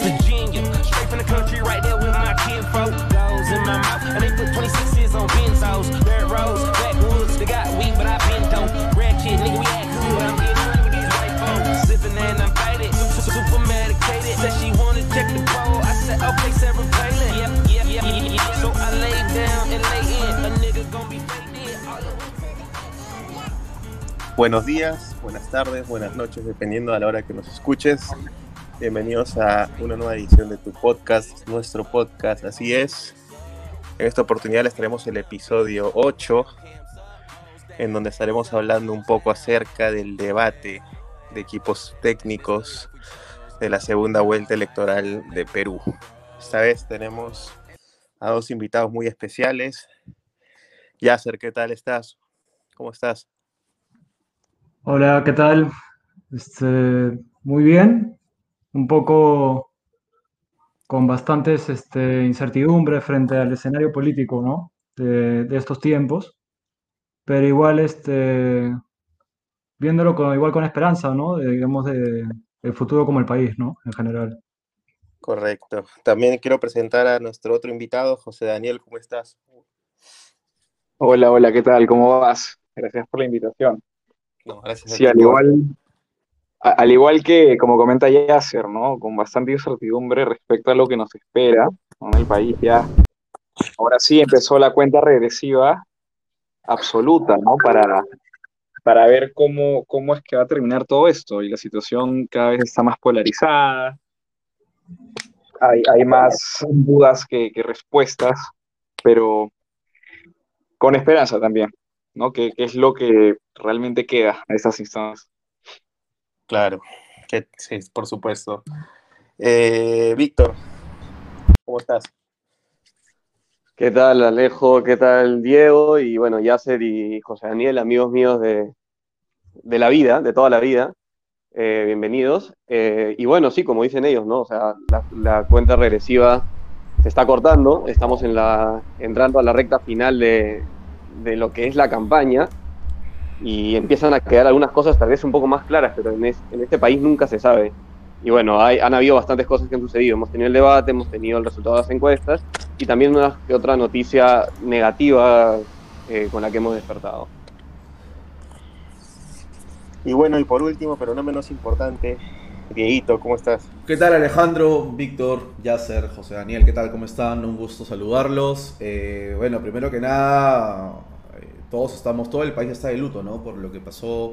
A genius. Straight from the country, right there with my in my mouth, and they put 26s on super medicated. Yep, yep, yep. So I down and lay in. A nigga gon' be Buenos días, buenas tardes, buenas noches, dependiendo a la hora que nos escuches. Bienvenidos a una nueva edición de tu podcast, nuestro podcast, así es. En esta oportunidad les traemos el episodio 8, en donde estaremos hablando un poco acerca del debate de equipos técnicos de la segunda vuelta electoral de Perú. Esta vez tenemos a dos invitados muy especiales. Yasser, ¿qué tal estás? ¿Cómo estás? Hola, ¿qué tal? Este, muy bien, un poco con bastantes este, incertidumbre frente al escenario político, ¿no? De, de estos tiempos, pero igual este, viéndolo con, igual con esperanza, ¿no? De, digamos, de, el futuro como el país, ¿no? En general. Correcto. También quiero presentar a nuestro otro invitado, José Daniel, ¿cómo estás? Hola, hola, ¿qué tal? ¿Cómo vas? Gracias por la invitación. No, gracias a Sí, al igual, al igual que, como comenta Yasser, ¿no? Con bastante incertidumbre respecto a lo que nos espera. En el país ya, ahora sí empezó la cuenta regresiva absoluta, ¿no? Para, para ver cómo, cómo es que va a terminar todo esto. Y la situación cada vez está más polarizada, hay, hay más dudas que, que respuestas, pero con esperanza también, ¿no? Que, que es lo que realmente queda a estas instancias. Claro, que, sí, por supuesto. Eh, Víctor, ¿cómo estás? ¿Qué tal Alejo? ¿Qué tal Diego? Y bueno, Yasser y José Daniel, amigos míos de, de la vida, de toda la vida. Eh, bienvenidos. Eh, y bueno, sí, como dicen ellos, ¿no? O sea, la, cuenta regresiva se está cortando, estamos en la, entrando a la recta final de, de lo que es la campaña y empiezan a quedar algunas cosas tal vez un poco más claras, pero en, es- en este país nunca se sabe. Y bueno, hay, han habido bastantes cosas que han sucedido. Hemos tenido el debate, hemos tenido el resultado de las encuestas y también una que otra noticia negativa eh, con la que hemos despertado. Y bueno, y por último, pero no menos importante, Dieguito, ¿cómo estás? ¿Qué tal Alejandro, Víctor, Yasser, José Daniel? ¿Qué tal? ¿Cómo están? Un gusto saludarlos. Eh, bueno, primero que nada, todos estamos, todo el país está de luto, ¿no? Por lo que pasó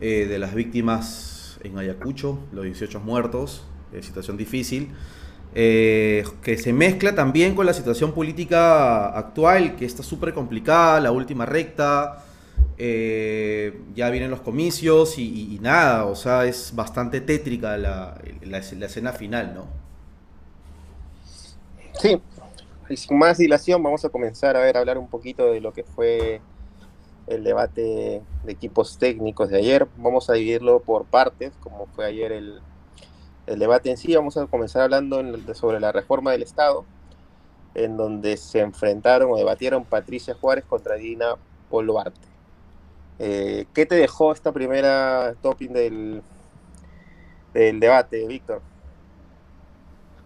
eh, de las víctimas en Ayacucho, los 18 muertos, eh, situación difícil. eh, que se mezcla también con la situación política actual, que está súper complicada, la última recta, ya vienen los comicios y, nada, o sea, es bastante tétrica la, escena final, ¿no? Sí, sin más dilación, vamos a comenzar a ver, a hablar un poquito de lo que fue el debate de equipos técnicos de ayer. Vamos a dividirlo por partes, como fue ayer el, el debate en sí. Vamos a comenzar hablando sobre la reforma del Estado, en donde se enfrentaron o debatieron Patricia Juárez contra Dina Boluarte. Eh, ¿Qué te dejó esta primera topping del, del debate, Víctor?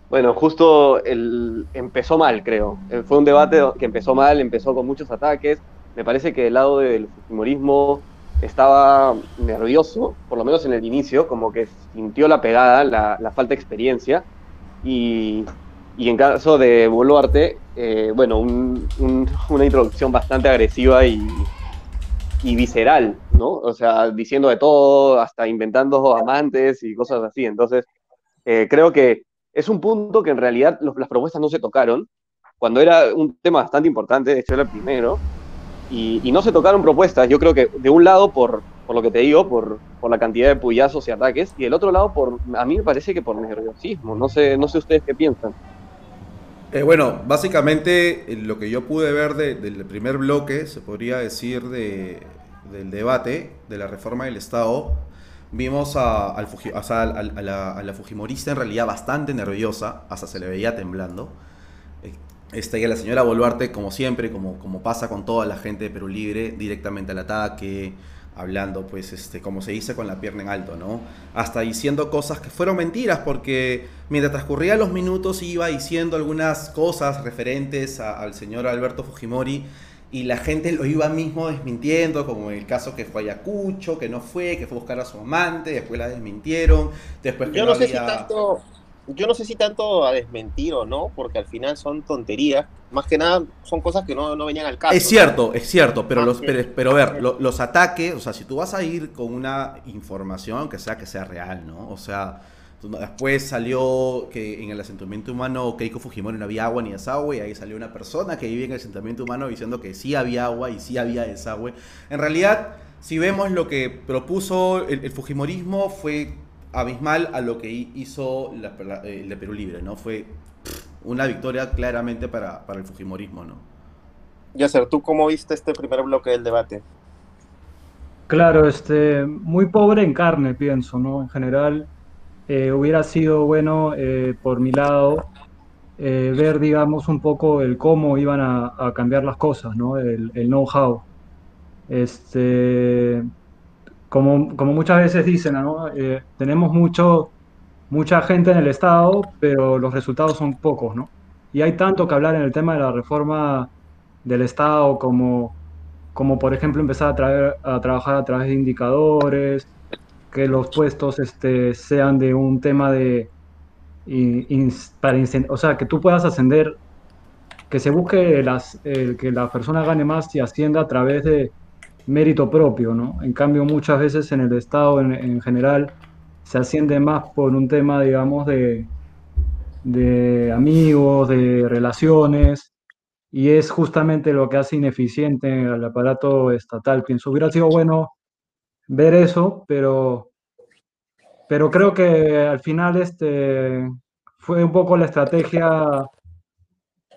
Bueno, justo el, empezó mal, creo. Eh, Fue un debate que empezó mal, empezó con muchos ataques. Me parece que el lado del fujimorismo estaba nervioso, por lo menos en el inicio, como que sintió la pegada, la, falta de experiencia. Y, y en caso de Boluarte, eh, bueno, un- un- una introducción bastante agresiva y, y visceral, ¿no? O sea, diciendo de todo, hasta inventando amantes y cosas así. Entonces, eh, creo que es un punto que en realidad las propuestas no se tocaron, cuando era un tema bastante importante, de hecho era el primero, y, y no se tocaron propuestas, yo creo que de un lado por, por lo que te digo, por, por la cantidad de puyazos y ataques, y del otro lado por, a mí me parece que por nerviosismo, no sé, no sé ustedes qué piensan. Eh, bueno, básicamente eh, lo que yo pude ver de- del primer bloque, se podría decir, de, del debate de la reforma del Estado, vimos a, al a la, a la Fujimorista en realidad bastante nerviosa, hasta se le veía temblando. Este, y a la señora Boluarte, como siempre, como, como pasa con toda la gente de Perú Libre, directamente al ataque, hablando, pues, este, como se dice, con la pierna en alto, ¿no? Hasta diciendo cosas que fueron mentiras, porque mientras transcurrían los minutos iba diciendo algunas cosas referentes al señor Alberto Fujimori y la gente lo iba mismo desmintiendo, como el caso que fue Ayacucho, que no fue, que fue a buscar a su amante, después la desmintieron, después que Yo no, sé si tanto yo no sé si tanto a desmentir o no, porque al final son tonterías. Más que nada son cosas que no, venían al caso. Es cierto, es cierto, pero, los, pero, a ver, los ataques, o sea, si tú vas a ir con una información que sea que sea real, ¿no? O sea, después salió que en el asentamiento humano Keiko Fujimori no había agua ni desagüe, y ahí salió una persona que vive en el asentamiento humano diciendo que sí había agua y sí había desagüe. En realidad, si vemos lo que propuso el Fujimorismo fue abismal a lo que hizo eh, el de Perú Libre, ¿no? Fue una victoria claramente para, el Fujimorismo, ¿no? Yasser, ¿tú cómo viste este primer bloque del debate? Claro, este, muy pobre en carne, pienso, ¿no? En general, eh, hubiera sido bueno, eh, por mi lado, ver, digamos, un poco el cómo iban a, cambiar las cosas, ¿no? El, el know-how. Este, como, como muchas veces dicen, eh, tenemos mucho, mucha gente en el Estado, pero los resultados son pocos, ¿no? Y hay tanto que hablar en el tema de la reforma del Estado, como, como por ejemplo empezar a, traer, a trabajar a través de indicadores, que los puestos este, sean de un tema de... para, o sea, que tú puedas ascender, que se busque las, que la persona gane más y ascienda a través de mérito propio, ¿no? En cambio, muchas veces en el Estado en, general se asciende más por un tema, digamos, de, de amigos, de relaciones, y es justamente lo que hace ineficiente al aparato estatal. Pienso, hubiera sido bueno ver eso, pero, pero creo que al final este, fue un poco la estrategia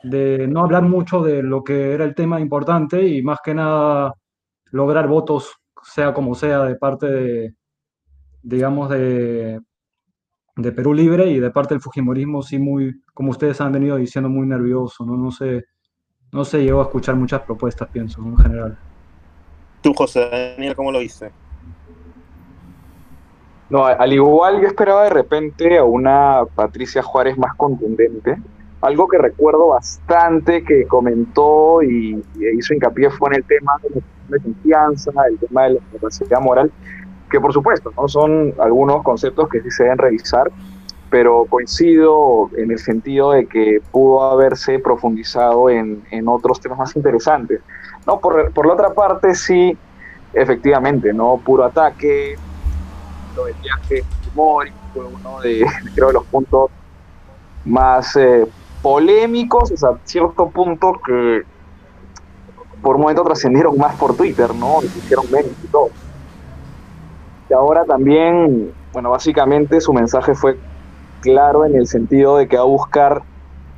de no hablar mucho de lo que era el tema importante y más que nada lograr votos, sea como sea, de parte de, digamos, de, de Perú Libre y de parte del Fujimorismo, sí muy, como ustedes han venido diciendo, muy nervioso, ¿no? No sé, no se llegó a escuchar muchas propuestas, pienso, en general. Tú, José Daniel, ¿cómo lo viste? No, al igual yo esperaba de repente a una Patricia Juárez más contundente, algo que recuerdo bastante que comentó y, hizo hincapié fue en el tema de la confianza, el tema de la capacidad moral, que por supuesto no son algunos conceptos que sí se deben revisar, pero coincido en el sentido de que pudo haberse profundizado en, en otros temas más interesantes. No, por, por, la otra parte, sí, efectivamente, ¿no? Puro ataque, lo del viaje fue uno de, creo, de los puntos más eh, polémicos, o sea, cierto punto que por un momento trascendieron más por Twitter, ¿no? Y hicieron menos y todo. Y ahora también, bueno, básicamente su mensaje fue claro en el sentido de que va a buscar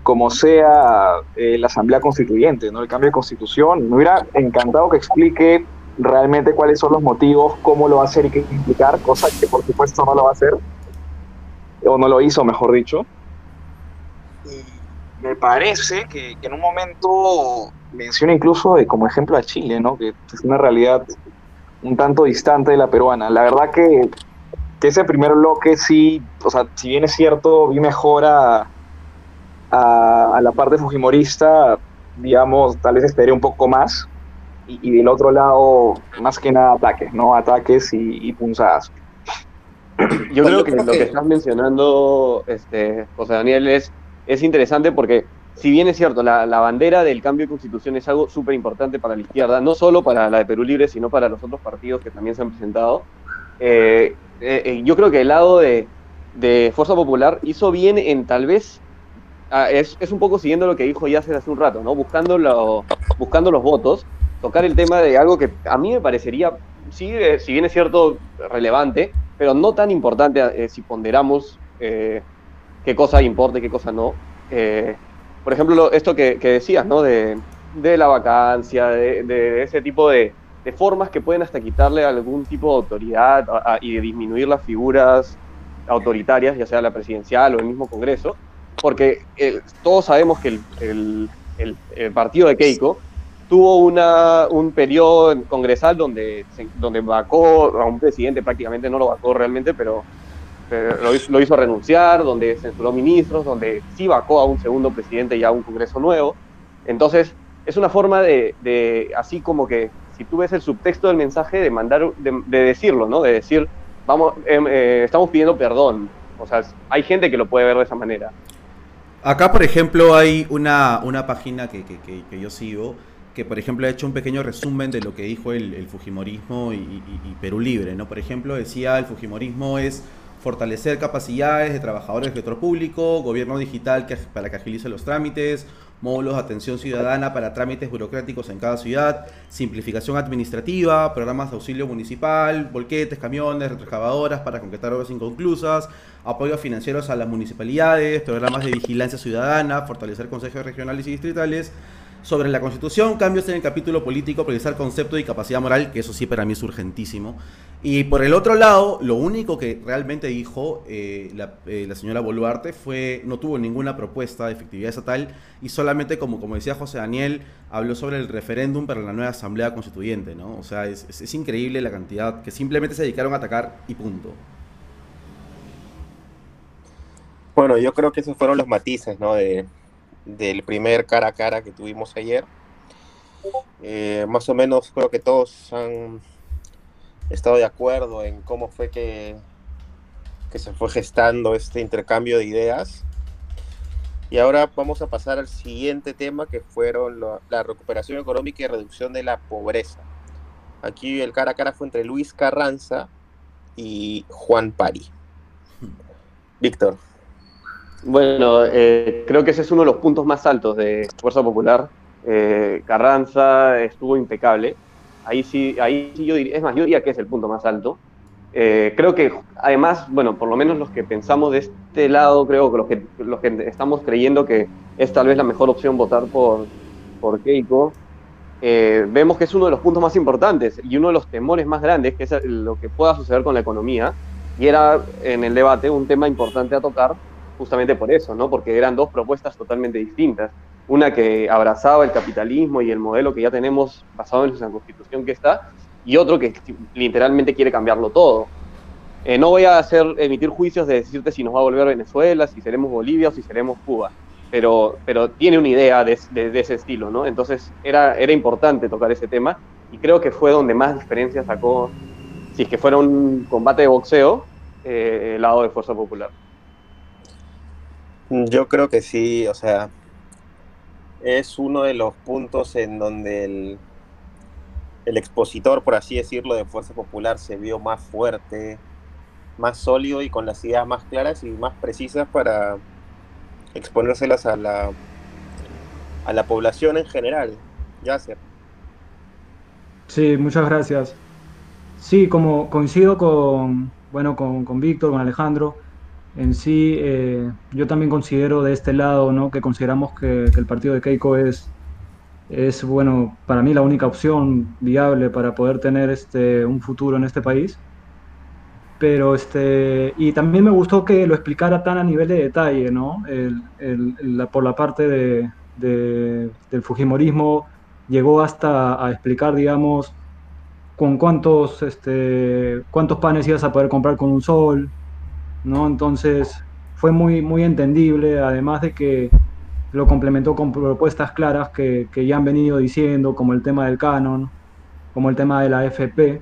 como sea eh, la Asamblea Constituyente, ¿no? El cambio de constitución. Me hubiera encantado que explique realmente cuáles son los motivos, cómo lo va a hacer y qué implicar, cosa que por supuesto no lo va a hacer, o no lo hizo, mejor dicho me parece que, en un momento menciona incluso de, como ejemplo a Chile, ¿no? que es una realidad un tanto distante de la peruana. La verdad que, ese primer bloque sí, o sea, si bien es cierto, vi mejor a, la parte fujimorista, digamos, tal vez esperé un poco más, y, del otro lado, más que nada ataques, ¿no? Ataques y, punzadas. Yo creo que lo que estás mencionando, este, José Daniel, es es interesante porque, si bien es cierto, la, bandera del cambio de constitución es algo súper importante para la izquierda, no solo para la de Perú Libre, sino para los otros partidos que también se han presentado, eh, eh, eh, yo creo que el lado de, Fuerza Popular hizo bien en tal vez ah, es, un poco siguiendo lo que dijo Yasser hace un rato, ¿no? Buscando, buscando los votos, tocar el tema de algo que a mí me parecería, sí, si bien es cierto, relevante, pero no tan importante si ponderamos qué cosa importa y qué cosa no. Eh, por ejemplo, esto que, decías, ¿no? De, la vacancia, de, ese tipo de, formas que pueden hasta quitarle algún tipo de autoridad y de disminuir las figuras autoritarias, ya sea la presidencial o el mismo Congreso, porque eh, todos sabemos que el, partido de Keiko tuvo una, un periodo congresal donde, donde vacó a un presidente, prácticamente no lo vacó realmente, pero, lo, hizo, renunciar, donde censuró ministros, donde sí vacó a un segundo presidente y a un congreso nuevo. Entonces, es una forma de, así como que, si tú ves el subtexto del mensaje, de mandar, de, de decirlo, ¿no? De decir, vamos, em, eh, estamos pidiendo perdón. O sea, hay gente que lo puede ver de esa manera. Acá, por ejemplo, hay una, una página que, que, que yo sigo que por ejemplo ha hecho un pequeño resumen de lo que dijo el, Fujimorismo y, Perú Libre, ¿no? Por ejemplo, decía el Fujimorismo es fortalecer capacidades de trabajadores del sector público, gobierno digital para que agilice los trámites, módulos de atención ciudadana para trámites burocráticos en cada ciudad, simplificación administrativa, programas de auxilio municipal, volquetes, camiones, retroexcavadoras para concretar obras inconclusas, apoyos financieros a las municipalidades, programas de vigilancia ciudadana, fortalecer consejos regionales y distritales, sobre la Constitución, cambios en el capítulo político, precisar concepto y capacidad moral, que eso sí para mí es urgentísimo. Y por el otro lado, lo único que realmente dijo eh, eh, la, señora Boluarte fue, no tuvo ninguna propuesta de efectividad estatal y solamente, como, como decía José Daniel, habló sobre el referéndum para la nueva Asamblea Constituyente, ¿no? O sea, es, es increíble la cantidad que simplemente se dedicaron a atacar y punto. Bueno, yo creo que esos fueron los matices, ¿no? Del primer cara a cara que tuvimos ayer. Eh, más o menos creo que todos han estado de acuerdo en cómo fue que, que se fue gestando este intercambio de ideas. Y ahora vamos a pasar al siguiente tema que fueron la recuperación económica y reducción de la pobreza. Aquí el cara a cara fue entre Luis Carranza y Juan Pari. Hmm. Víctor. Bueno, eh, creo que ese es uno de los puntos más altos de Fuerza Popular. Eh, Carranza estuvo impecable. Ahí sí, ahí sí yo diría, es más, yo diría que es el punto más alto. Eh, creo que además, bueno, por lo menos los que pensamos de este lado, creo que los que, los que estamos creyendo que es tal vez la mejor opción votar por, por Keiko, vemos que es uno de los puntos más importantes y uno de los temores más grandes, que es lo que pueda suceder con la economía. Y era en el debate un tema importante a tocar, justamente por eso, ¿no? Porque eran dos propuestas totalmente distintas. Una que abrazaba el capitalismo y el modelo que ya tenemos basado en la constitución que está, y otro que literalmente quiere cambiarlo todo. Eh, no voy a hacer, emitir juicios de decirte si nos va a volver Venezuela, si seremos Bolivia o si seremos Cuba, pero, pero tiene una idea de, ese estilo, ¿no? Entonces era, era importante tocar ese tema y creo que fue donde más diferencia sacó, si es que fuera un combate de boxeo, eh, el lado de Fuerza Popular. Yo creo que sí, o sea, es uno de los puntos en donde el, el expositor, por así decirlo, de Fuerza Popular se vio más fuerte, más sólido y con las ideas más claras y más precisas para exponérselas a la, a la población en general. Yasser. Sí, muchas gracias. Sí, como coincido con, bueno, con, con Víctor, con Alejandro, en sí, eh, yo también considero de este lado, ¿no? que consideramos que, el partido de Keiko es, es, bueno, para mí la única opción viable para poder tener este, un futuro en este país. Pero este, y también me gustó que lo explicara tan a nivel de detalle, ¿no? por la parte de, del Fujimorismo, llegó hasta a explicar, digamos, con cuántos, este, cuántos panes ibas a poder comprar con un sol, ¿no? Entonces fue muy, muy entendible, además de que lo complementó con propuestas claras que, ya han venido diciendo, como el tema del canon, como el tema de la FP.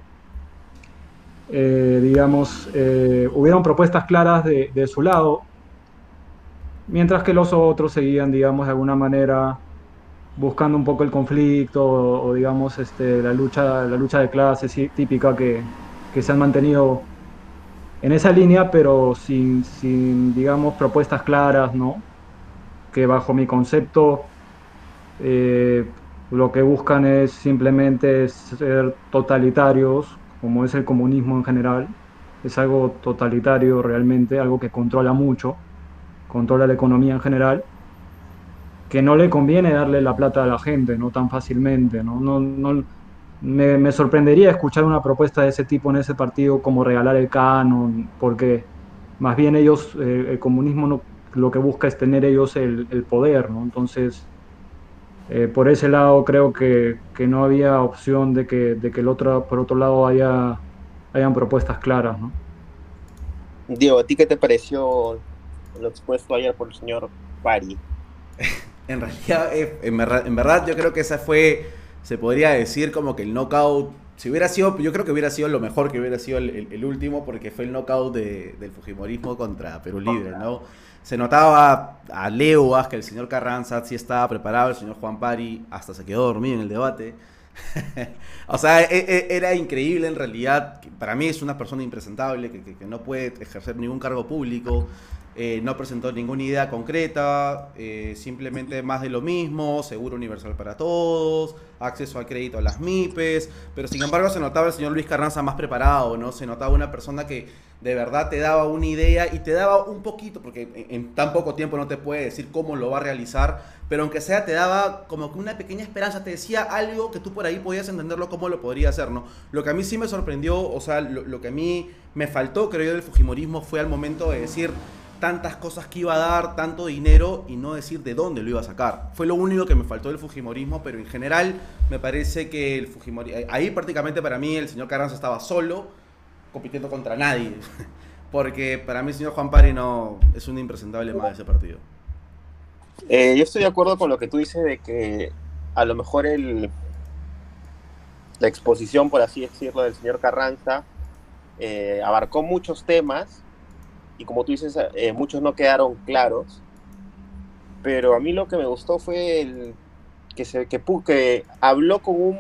Eh, digamos, eh, hubieron propuestas claras de, de, su lado, mientras que los otros seguían, digamos, de alguna manera buscando un poco el conflicto o, digamos, este, la, lucha, la lucha de clases típica que, que se han mantenido en esa línea, pero sin, sin, digamos, propuestas claras, ¿no? Que bajo mi concepto eh, lo que buscan es simplemente ser totalitarios, como es el comunismo en general. Es algo totalitario realmente, algo que controla mucho, controla la economía en general, que no le conviene darle la plata a la gente, no tan fácilmente, ¿no? no, no me, sorprendería escuchar una propuesta de ese tipo en ese partido como regalar el canon, porque más bien ellos, eh, el comunismo no, lo que busca es tener ellos el, poder, ¿no? Entonces, eh, por ese lado creo que, que, no había opción de que, de que el otro, por otro lado haya, hayan propuestas claras. ¿no? Diego, ¿a ti qué te pareció lo expuesto ayer por el señor Pari? en realidad, eh, en verdad, en verdad, yo creo que esa fue, se podría decir como que el knockout, si hubiera sido, yo creo que hubiera sido lo mejor que hubiera sido el, último, porque fue el knockout de, del Fujimorismo contra Perú Libre, ¿no? Se notaba a leguas que el señor Carranza sí estaba preparado, el señor Juan Pari hasta se quedó dormido en el debate. o sea, e, e, era increíble en realidad. Para mí es una persona impresentable que, que, que no puede ejercer ningún cargo público. Eh, no presentó ninguna idea concreta, eh, simplemente más de lo mismo, seguro universal para todos, acceso al crédito a las MIPES, pero sin embargo se notaba el señor Luis Carranza más preparado, ¿no? Se notaba una persona que de verdad te daba una idea y te daba un poquito, porque en, tan poco tiempo no te puede decir cómo lo va a realizar, pero aunque sea te daba como que una pequeña esperanza, te decía algo que tú por ahí podías entenderlo cómo lo podría hacer, ¿no? Lo que a mí sí me sorprendió, o sea, lo, lo que a mí me faltó, creo yo, del Fujimorismo fue al momento de decir tantas cosas que iba a dar, tanto dinero y no decir de dónde lo iba a sacar. Fue lo único que me faltó del Fujimorismo, pero en general me parece que el Fujimorismo, ahí prácticamente para mí el señor Carranza estaba solo, compitiendo contra nadie, porque para mí el señor Juan Pari no es un impresentable más de ese partido. Eh, yo estoy de acuerdo con lo que tú dices de que a lo mejor el, la exposición, por así decirlo, del señor Carranza eh, abarcó muchos temas y como tú dices, eh, muchos no quedaron claros, pero a mí lo que me gustó fue el, que, se, que, que habló con un...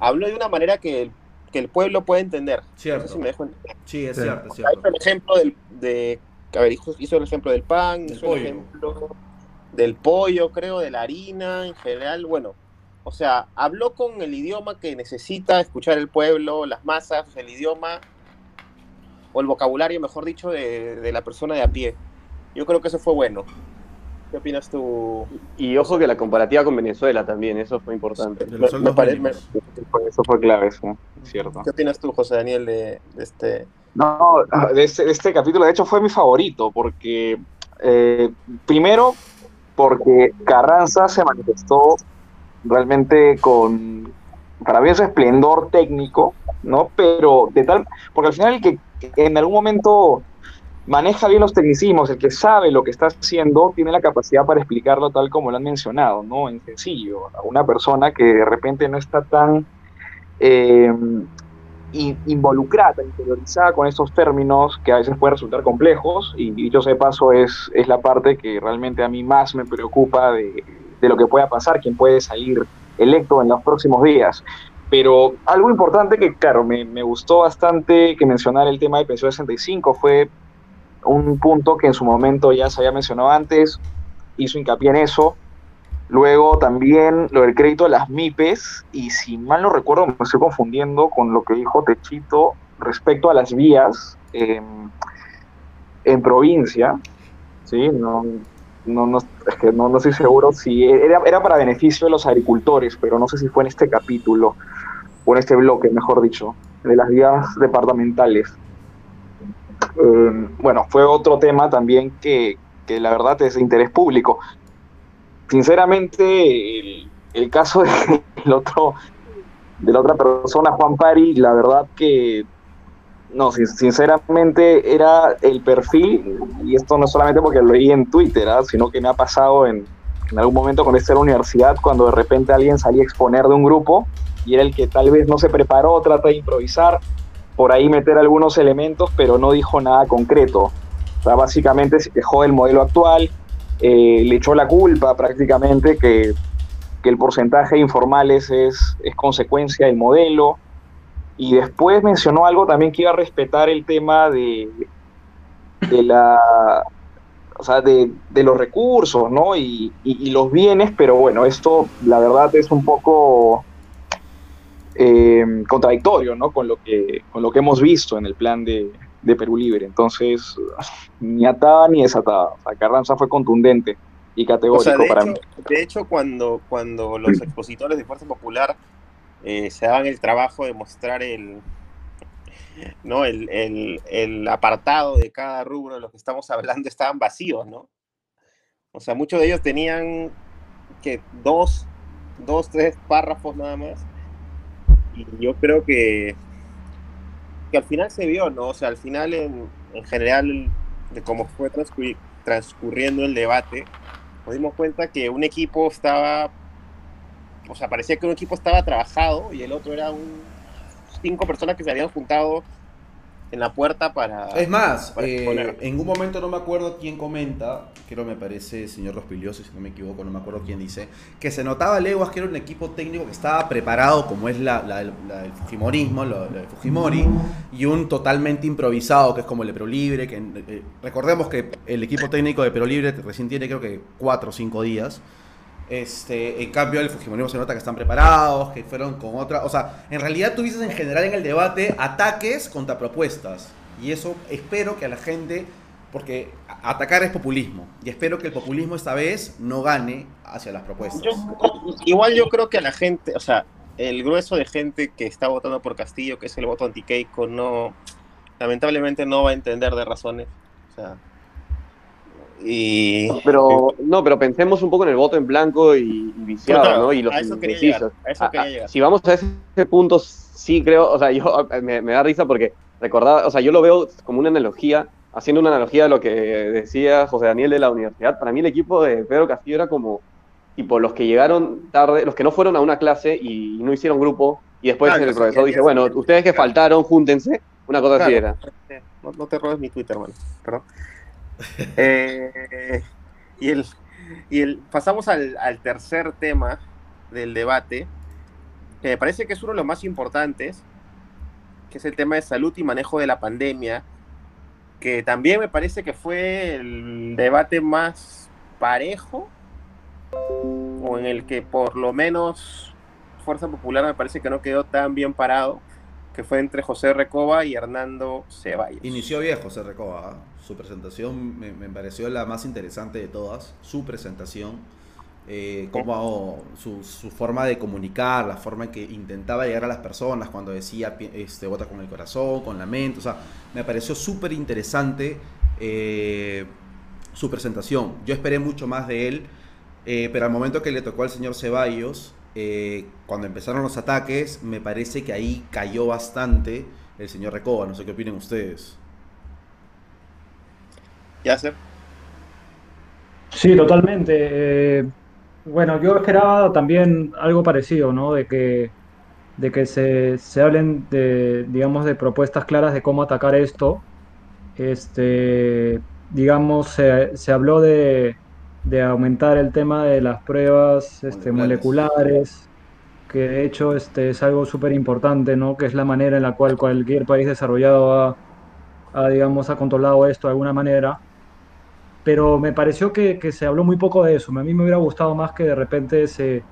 Habló de una manera que el, que el pueblo puede entender. Cierto. No sé si me dejo entender. Sí, es cierto. Es cierto. Hizo el ejemplo del, de... A ver, hizo, hizo el ejemplo del pan, hizo pollo. el ejemplo del pollo, creo, de la harina, en general, bueno. O sea, habló con el idioma que necesita escuchar el pueblo, las masas, el idioma o el vocabulario, mejor dicho, de, de, la persona de a pie. Yo creo que eso fue bueno. ¿Qué opinas tú? Y ojo que la comparativa con Venezuela también, eso fue importante. Me- me parece-. Eso fue clave, sí, cierto. ¿Qué opinas tú, José Daniel, de, de este? No, de este, de este capítulo, de hecho, fue mi favorito, porque eh, primero, porque Carranza se manifestó realmente con, para mí, ese esplendor técnico, ¿no? Pero de tal, porque al final el que en algún momento maneja bien los tecnicismos, el que sabe lo que está haciendo, tiene la capacidad para explicarlo tal como lo han mencionado, ¿no? En sencillo, a una persona que de repente no está tan... Eh, in- involucrada, interiorizada con estos términos que a veces pueden resultar complejos y dicho sea paso es, es la parte que realmente a mí más me preocupa de, de lo que pueda pasar, quién puede salir electo en los próximos días. Pero algo importante que, claro, me, me gustó bastante que mencionara el tema de pensión 65 fue un punto que en su momento ya se había mencionado antes, hizo hincapié en eso, Luego también lo del crédito de las MIPES, y si mal no recuerdo, me estoy confundiendo con lo que dijo Techito respecto a las vías en provincia, ¿sí? No, no, no, es que no, no estoy seguro si era, era para beneficio de los agricultores, pero no sé si fue en este capítulo, o en este bloque, mejor dicho, de las vías departamentales. Eh, bueno, fue otro tema también que, que la verdad es de interés público sinceramente, el, el caso del otro, de la otra persona, Juan Pari, la verdad que, no, sin- sinceramente era el perfil, y esto no solamente porque lo leí en Twitter, ¿ah? sino que me ha pasado en, en algún momento con esta universidad, cuando de repente alguien salía a exponer de un grupo, y era el que tal vez no se preparó, trata de improvisar, por ahí meter algunos elementos, pero no dijo nada concreto. O sea, básicamente se quejó del modelo actual, eh, le echó la culpa prácticamente que, que el porcentaje de informales es, es consecuencia del modelo. Y después mencionó algo también que iba a respetar el tema de, de la o sea, de, de los recursos, ¿no? Y, y- y los bienes, pero bueno, esto la verdad es un poco eh, contradictorio, ¿no? Con lo que, con lo que hemos visto en el plan de, de Perú Libre. Entonces, ni atada ni desatada. O sea, Carranza fue contundente y O categórico sea, para hecho, mí. de hecho cuando, cuando los expositores de Fuerza Popular eh, se daban el trabajo de mostrar el, ¿no? El, el- apartado de cada rubro de lo que estamos hablando estaban vacíos, ¿no? O sea, muchos de ellos tenían que dos, dos, tres párrafos nada más. Y yo creo que, que al final se vio, ¿no? O sea, al final en, en general de cómo fue transcurri- transcurriendo el debate, nos dimos cuenta que un equipo estaba, o sea, parecía que un equipo estaba trabajado y el otro era un cinco personas que se habían juntado en la puerta para... Es más, para eh, en un momento no me acuerdo quién comenta, creo me parece el señor Rospilioso, si no me equivoco, no me acuerdo quién dice, que se notaba leguas que era un equipo técnico que estaba preparado, como es la, la- la- el Fujimorismo, lo, lo de Fujimori, y un totalmente improvisado, que es como el de Pro Libre, que eh, recordemos que el equipo técnico de Pro Libre recién tiene creo que cuatro o cinco días. Este, en cambio, el Fujimorismo se nota que están preparados, que fueron con otra. O sea, en realidad tuvieses en general en el debate ataques contra propuestas. Y eso espero que a la gente. Porque atacar es populismo. Y espero que el populismo esta vez no gane hacia las propuestas. Yo- igual yo creo que a la gente, o sea, el grueso de gente que está votando por Castillo, que es el voto anti-Keiko, no, lamentablemente no va a entender de razones. O sea, y... Pero, no, pero pensemos un poco en el voto en blanco y, y viciado, Claro, ¿no? Y los a eso quería indecisos. llegar, a eso quería llegar. Si vamos a ese punto, sí creo, o sea, yo me, me da risa porque recordaba, o sea, yo lo veo como una analogía, haciendo una analogía a lo que decía José Daniel de la universidad. Para mí el equipo de Pedro Castillo era como, tipo, los que llegaron tarde, los que no fueron a una clase y no hicieron grupo, y después Claro, el profesor dice, bueno, ustedes que claro. faltaron, júntense, una cosa así era. No, no te robes mi Twitter, hermano. Perdón. Eh, y el, y el, pasamos al, tercer tema del debate, que me parece que es uno de los más importantes, que es el tema de salud y manejo de la pandemia, que también me parece que fue el debate más parejo, o en el que por lo menos Fuerza Popular me parece que no quedó tan bien parado, que fue entre José Recoba y Hernando Ceballos. Inició bien José Recoba. ¿ah? Su presentación me, me pareció la más interesante de todas. Su presentación, eh, como su, su forma de comunicar, la forma en que intentaba llegar a las personas cuando decía este, vota con el corazón, con la mente. O sea, me pareció súper interesante eh, su presentación. Yo esperé mucho más de él, eh, pero al momento que le tocó al señor Ceballos, cuando empezaron los ataques, me parece que ahí cayó bastante el señor Recoba. No sé qué opinen ustedes. Yasser. Sí, totalmente. Eh, bueno, yo esperaba también algo parecido, ¿no? De que, de que se, se hablen de, digamos, de propuestas claras de cómo atacar esto. Este, digamos, se, se habló de, de aumentar el tema de las pruebas este, Moleculares. que de hecho este, es algo súper importante, ¿no? Que es la manera en la cual cualquier país desarrollado ha, ha, digamos, ha controlado esto de alguna manera pero me pareció que, se habló muy poco de eso. A mí me hubiera gustado más que de repente se,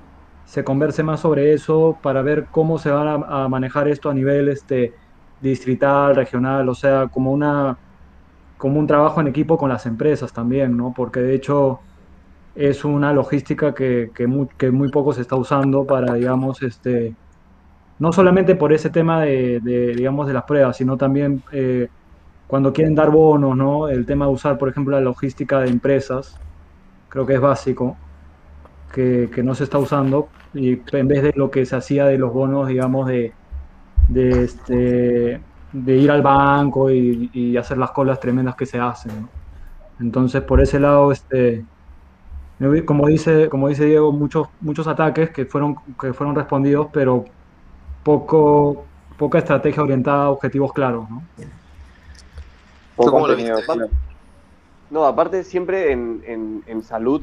se converse más sobre eso para ver cómo se va a, manejar esto a nivel este, distrital, regional, o sea, como, una, como un trabajo en equipo con las empresas también, ¿no? Porque de hecho es una logística que, que muy poco se está usando para, digamos, este, no solamente por ese tema de, de digamos, de las pruebas, sino también... Eh, cuando quieren dar bonos, ¿no? El tema de usar, por ejemplo, la logística de empresas, creo que es básico, que, no se está usando, y en vez de lo que se hacía de los bonos, digamos, de, de, este, de ir al banco y, y, hacer las colas tremendas que se hacen. ¿no? Entonces, por ese lado, este, como, dice, como dice Diego, muchos, muchos ataques que fueron, que fueron respondidos, pero poco, poca estrategia orientada a objetivos claros. ¿no? ¿Cómo lo viste? No, aparte siempre en, en, en, salud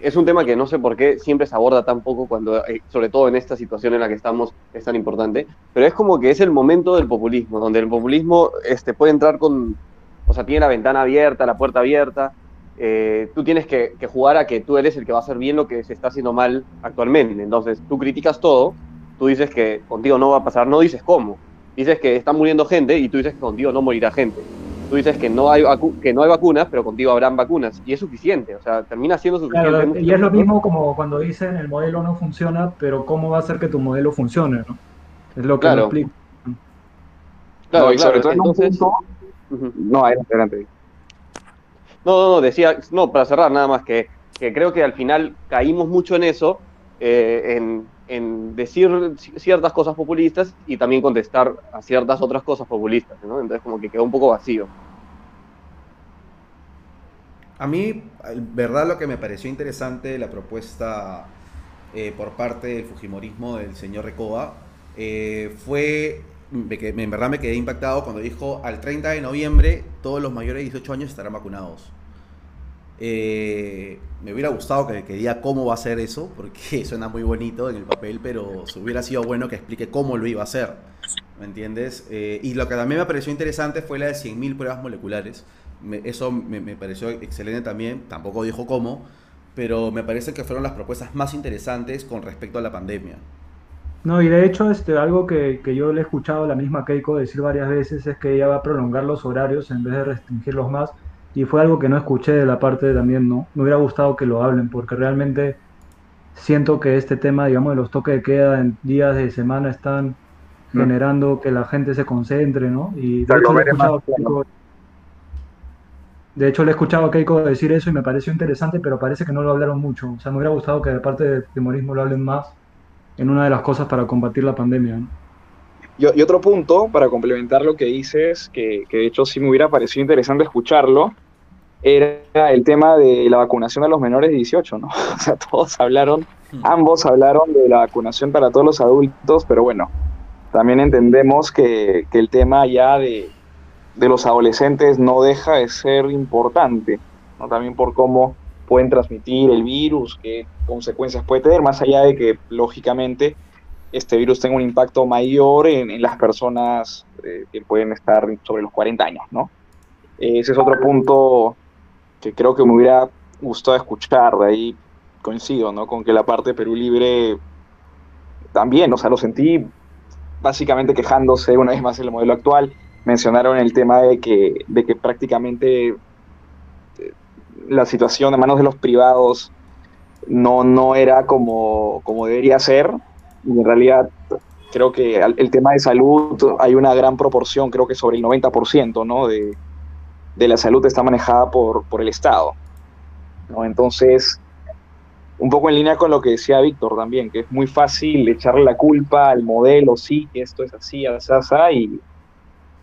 es un tema que no sé por qué siempre se aborda tan poco cuando, eh, sobre todo en esta situación en la que estamos, es tan importante, pero es como que es el momento del populismo, donde el populismo este, puede entrar con, o sea, tiene la ventana abierta, la puerta abierta, eh, tú tienes que, que, jugar a que tú eres el que va a hacer bien lo que se está haciendo mal actualmente, entonces tú criticas todo, tú dices que contigo no va a pasar, no dices cómo, dices que está muriendo gente y tú dices que contigo no morirá gente tú dices que no hay que no hay vacunas, pero contigo habrán vacunas y es suficiente, o sea, termina siendo suficiente. Claro, y es lo mismo como cuando dicen el modelo no funciona, pero cómo va a hacer que tu modelo funcione, ¿no? Es lo que claro. lo explico. Claro, no, y sobre todo entonces... en un punto... No, adelante, adelante. No, no, no, decía, no, para cerrar nada más que que creo que al final caímos mucho en eso, eh, en, en decir ciertas cosas populistas y también contestar a ciertas otras cosas populistas, ¿no? Entonces como que quedó un poco vacío. A mí, verdad, lo que me pareció interesante la propuesta eh, por parte del Fujimorismo del señor Recoba eh, fue que en verdad me quedé impactado cuando dijo al 30 de noviembre todos los mayores de 18 años estarán vacunados. Eh, me hubiera gustado que, que, diga cómo va a ser eso, porque suena muy bonito en el papel, pero hubiera sido bueno que explique cómo lo iba a hacer. ¿Me entiendes? Eh, y lo que también me pareció interesante fue la de 100.000 pruebas moleculares. Eso me, me, pareció excelente también, tampoco dijo cómo, pero me parece que fueron las propuestas más interesantes con respecto a la pandemia. No, y de hecho, este, algo que, que, yo le he escuchado a la misma Keiko decir varias veces es que ella va a prolongar los horarios en vez de restringirlos más. Y fue algo que no escuché de la parte también, ¿no? Me hubiera gustado que lo hablen, porque realmente siento que este tema, digamos, de los toques de queda en días de semana están mm. generando que la gente se concentre, ¿no? Y de hecho, le he escuchado a Keiko, de hecho, le he escuchado a Keiko decir eso y me pareció interesante, pero parece que no lo hablaron mucho. O sea, me hubiera gustado que de parte del timorismo lo hablen más en una de las cosas para combatir la pandemia. ¿no? Y, y, otro punto, para complementar lo que dices, que, que, de hecho sí me hubiera parecido interesante escucharlo, era el tema de la vacunación a los menores de 18, ¿no? O sea, todos hablaron, ambos hablaron de la vacunación para todos los adultos, pero bueno, también entendemos que, que el tema ya de, de, los adolescentes no deja de ser importante, ¿no? También por cómo pueden transmitir el virus, qué consecuencias puede tener, más allá de que, lógicamente, este virus tenga un impacto mayor en, en las personas eh, que pueden estar sobre los 40 años, ¿no? Ese es otro punto que creo que me hubiera gustado escuchar, de ahí coincido, ¿no? Con que la parte de Perú Libre también, o sea, lo sentí básicamente quejándose una vez más del modelo actual, mencionaron el tema de que, de que prácticamente la situación a manos de los privados no, no era como, como debería ser. Y en realidad creo que el tema de salud hay una gran proporción, creo que sobre el 90%, ¿no? De, de la salud está manejada por, por el Estado. ¿no? Entonces, un poco en línea con lo que decía Víctor también, que es muy fácil echarle la culpa al modelo, sí, que esto es así, así, así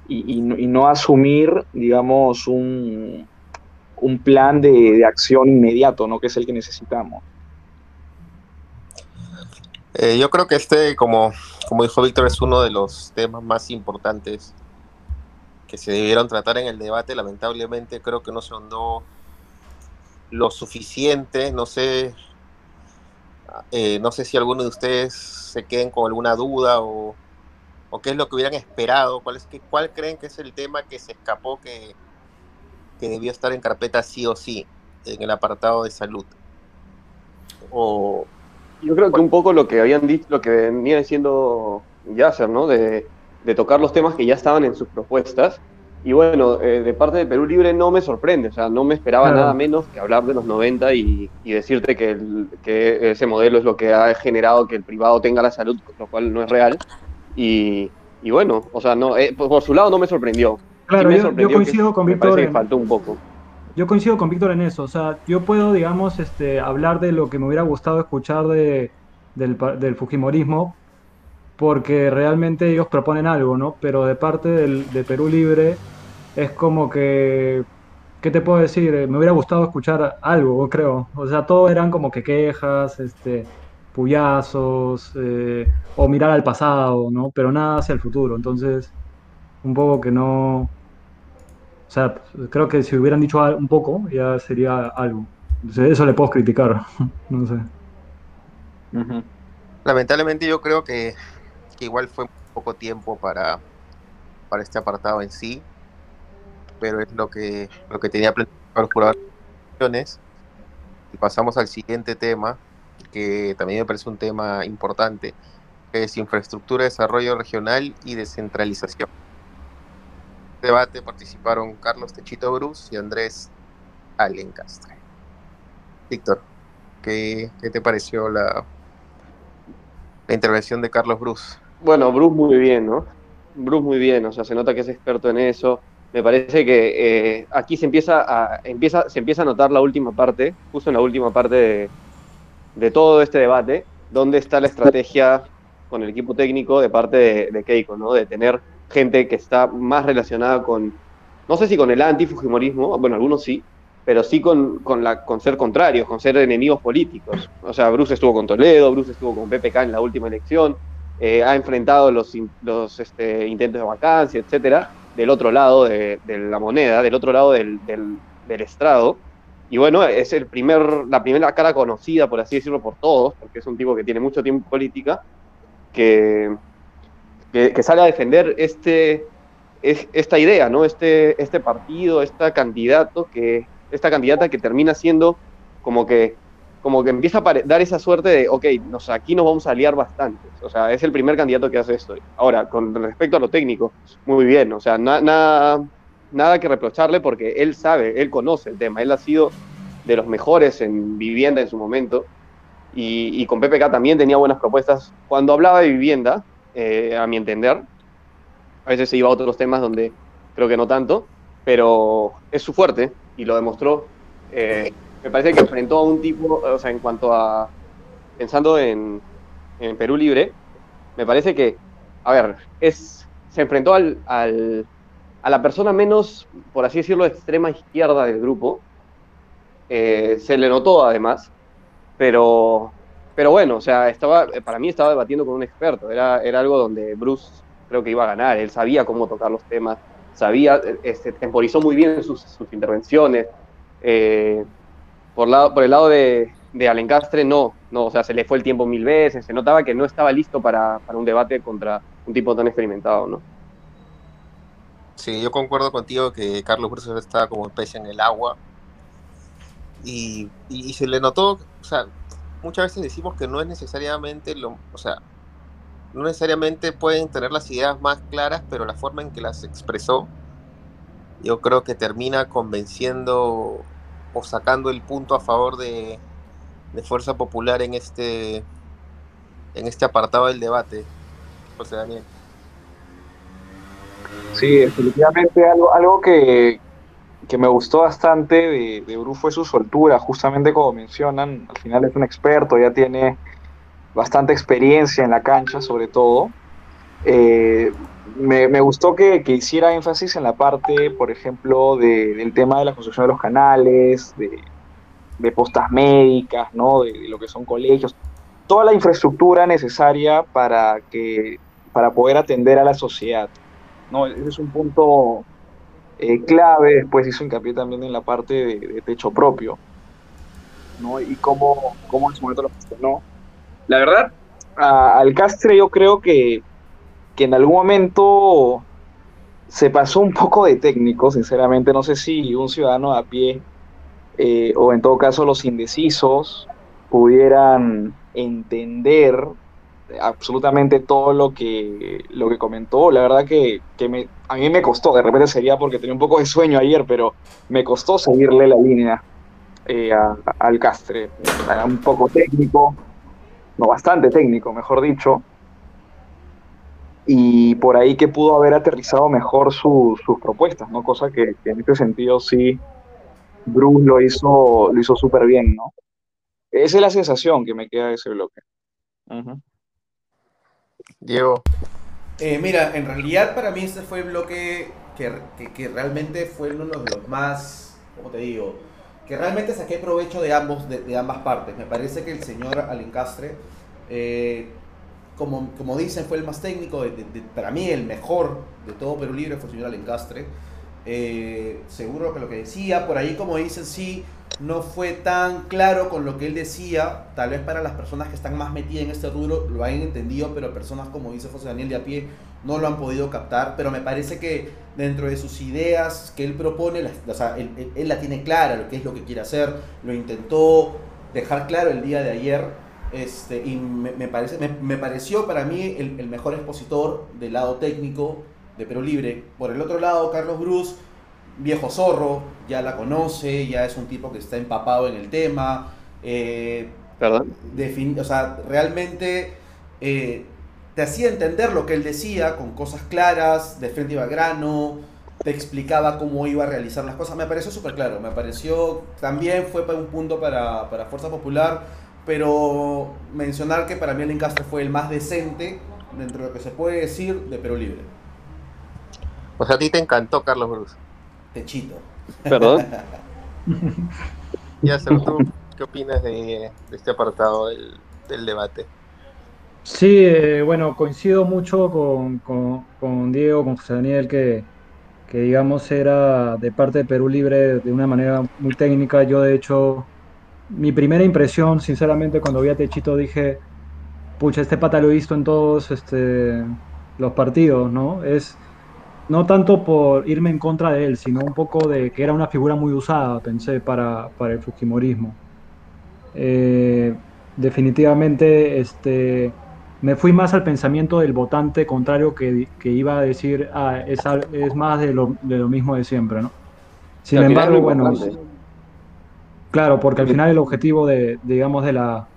y, y, y, no asumir, digamos, un, un plan de, de, acción inmediato, ¿no? que es el que necesitamos. Eh, yo creo que este, como, como dijo Víctor, es uno de los temas más importantes que se debieron tratar en el debate. Lamentablemente creo que no se ahondó lo suficiente. No sé, eh, no sé si alguno de ustedes se queden con alguna duda o, qué es lo que hubieran esperado. ¿Cuál, es, ¿Cuál creen que es el tema que se escapó que, que debió estar en carpeta sí o sí en el apartado de salud? O, Yo creo que un poco lo que habían dicho, lo que venía diciendo Yasser, ¿no? De, de tocar los temas que ya estaban en sus propuestas. Y bueno, eh, de parte de Perú Libre no me sorprende, o sea, no me esperaba claro. nada menos que hablar de los 90 y, y decirte que, el, que, ese modelo es lo que ha generado que el privado tenga la salud, lo cual no es real. Y, y bueno, o sea, no, eh, por, por, su lado no me sorprendió. Claro, sí me yo, sorprendió yo, coincido que, con me Víctor. parece que En, faltó un poco. Yo coincido con Víctor en eso, o sea, yo puedo, digamos, este, hablar de lo que me hubiera gustado escuchar de, del, Fujimorismo, porque realmente ellos proponen algo, ¿no? Pero de parte del, de Perú Libre es como que, ¿qué te puedo decir? Me hubiera gustado escuchar algo, creo. O sea, todo eran como que quejas, este, puyazos, eh, o mirar al pasado, ¿no? Pero nada hacia el futuro. Entonces, un poco que no... O sea, creo que si hubieran dicho un poco, ya sería algo. Eso le puedo criticar, no sé. Lamentablemente yo creo que que igual fue poco tiempo para, para este apartado en sí, pero es lo que, lo que tenía planificado por acciones. Y pasamos al siguiente tema, que también me parece un tema importante, que es infraestructura, desarrollo regional y descentralización. Este debate participaron Carlos Techito Bruce y Andrés Alencastre. Víctor, ¿qué, ¿qué, te pareció la, la intervención de Carlos Bruce? Bueno, Bruce muy bien, ¿no? Bruce muy bien, o sea, se nota que es experto en eso. me parece que eh, aquí se empieza, a, empieza, se empieza a notar la última parte, justo en la última parte de, de todo este debate, dónde está la estrategia con el equipo técnico de parte de Keiko, ¿no? De tener gente que está más relacionada con, no sé si con el antifujimorismo, bueno, algunos sí, pero sí con, con, la, con ser contrarios, con ser enemigos políticos. O sea, Bruce estuvo con Toledo, Bruce estuvo con PPK en la última elección, eh, ha enfrentado los, los este, intentos de vacancia, etcétera, del otro lado de, la moneda, del otro lado del, del, del, estrado. Y bueno, es el primer, la primera cara conocida, por así decirlo, por todos, porque es un tipo que tiene mucho tiempo en política, que, que, que sale a defender este, es, esta idea, ¿no? Este, este partido, esta candidato que, esta candidata que termina siendo como que como que empieza a dar esa suerte de, ok, nos, aquí nos vamos a aliar bastante. O sea, es el primer candidato que hace esto. Ahora, con respecto a lo técnico, muy bien. O sea, na, na, nada que reprocharle porque él sabe, él conoce el tema. Él ha sido de los mejores en vivienda en su momento. Y, y con PPK también tenía buenas propuestas. Cuando hablaba de vivienda, eh, a mi entender, a veces se iba a otros temas donde creo que no tanto, pero es su fuerte y lo demostró. Eh, me parece que enfrentó a un tipo, o sea, en cuanto a, pensando en, en Perú Libre, me parece que, a ver, es, se enfrentó al, al, a la persona menos, por así decirlo, extrema izquierda del grupo. Eh, se le notó además, pero, pero bueno, o sea, estaba, para mí estaba debatiendo con un experto, era, era algo donde Bruce creo que iba a ganar, él sabía cómo tocar los temas, sabía, este, temporizó muy bien sus, sus intervenciones. Eh, por, lado, por el lado de, de, Alencastre, no, no, o sea, se le fue el tiempo mil veces, se notaba que no estaba listo para, para un debate contra un tipo tan experimentado, ¿no? Sí, yo concuerdo contigo que Carlos Bruce estaba como pez en el agua y, y, y, se le notó, o sea, muchas veces decimos que no es necesariamente lo, o sea, no necesariamente pueden tener las ideas más claras, pero la forma en que las expresó, yo creo que termina convenciendo o sacando el punto a favor de, de, Fuerza Popular en este en este apartado del debate, José Daniel. Sí, definitivamente algo, algo que, que me gustó bastante de, de Bru fue su soltura, justamente como mencionan, al final es un experto, ya tiene bastante experiencia en la cancha sobre todo. Eh, me, me, gustó que, que, hiciera énfasis en la parte, por ejemplo, de, del tema de la construcción de los canales, de, de postas médicas, ¿no? De, de, lo que son colegios, toda la infraestructura necesaria para, que, para poder atender a la sociedad. ¿no? Ese es un punto eh, clave, después hizo hincapié también en la parte de, techo propio, ¿no? y cómo, cómo en su momento lo gestionó. La verdad, a, al Castre yo creo que que en algún momento se pasó un poco de técnico, sinceramente, no sé si un ciudadano a pie eh, o en todo caso los indecisos pudieran entender absolutamente todo lo que, lo que comentó. La verdad que, que me, a mí me costó, de repente sería porque tenía un poco de sueño ayer, pero me costó seguirle la línea eh, a, al Castre. Era un poco técnico, no bastante técnico, mejor dicho, y por ahí que pudo haber aterrizado mejor su, sus propuestas, ¿no? Cosa que, que, en este sentido sí Bruce lo hizo lo hizo súper bien, ¿no? Esa es la sensación que me queda de ese bloque. Uh -huh. Diego. Eh, mira, en realidad para mí este fue el bloque que, que, realmente fue uno de los más, ¿cómo te digo? Que realmente saqué provecho de, ambos, de, ambas partes. Me parece que el señor Alencastre eh, como, como dicen, fue el más técnico, para mí el mejor de todo Perú Libre fue el señor Alencastre. Eh, seguro que lo que decía, por ahí como dicen, sí, no fue tan claro con lo que él decía, tal vez para las personas que están más metidas en este rubro lo hayan entendido, pero personas como dice José Daniel de a pie no lo han podido captar, pero me parece que dentro de sus ideas que él propone, él, la tiene clara, lo que es lo que quiere hacer, lo intentó dejar claro el día de ayer, este, y me, parece, me, me, pareció para mí el, el, mejor expositor del lado técnico de Perú Libre. Por el otro lado, Carlos Bruce, viejo zorro, ya la conoce, ya es un tipo que está empapado en el tema. Eh, ¿Perdón? O sea, realmente eh, te hacía entender lo que él decía con cosas claras, de frente y grano. te explicaba cómo iba a realizar las cosas. Me pareció súper claro, me pareció, también fue un punto para, para Fuerza Popular, pero mencionar que para mí el Encastre fue el más decente dentro de lo que se puede decir de Perú Libre. O sea, a ti te encantó Carlos Bruce. Techito. Perdón. Ya, ¿tú qué opinas de, de este apartado del, del debate? Sí, eh, bueno, coincido mucho con, con- con Diego, con José Daniel, que, que digamos era de parte de Perú Libre de una manera muy técnica. Yo, de hecho, mi primera impresión, sinceramente, cuando vi a Techito dije, pucha, este pata lo he visto en todos este, los partidos, ¿no? Es no tanto por irme en contra de él, sino un poco de que era una figura muy usada, pensé, para, para el Fujimorismo. Eh, definitivamente, este, me fui más al pensamiento del votante contrario que, que iba a decir, ah, es, es más de lo, de lo mismo de siempre, ¿no? Sin embargo, bueno, claro, porque al final el objetivo de, digamos, de la,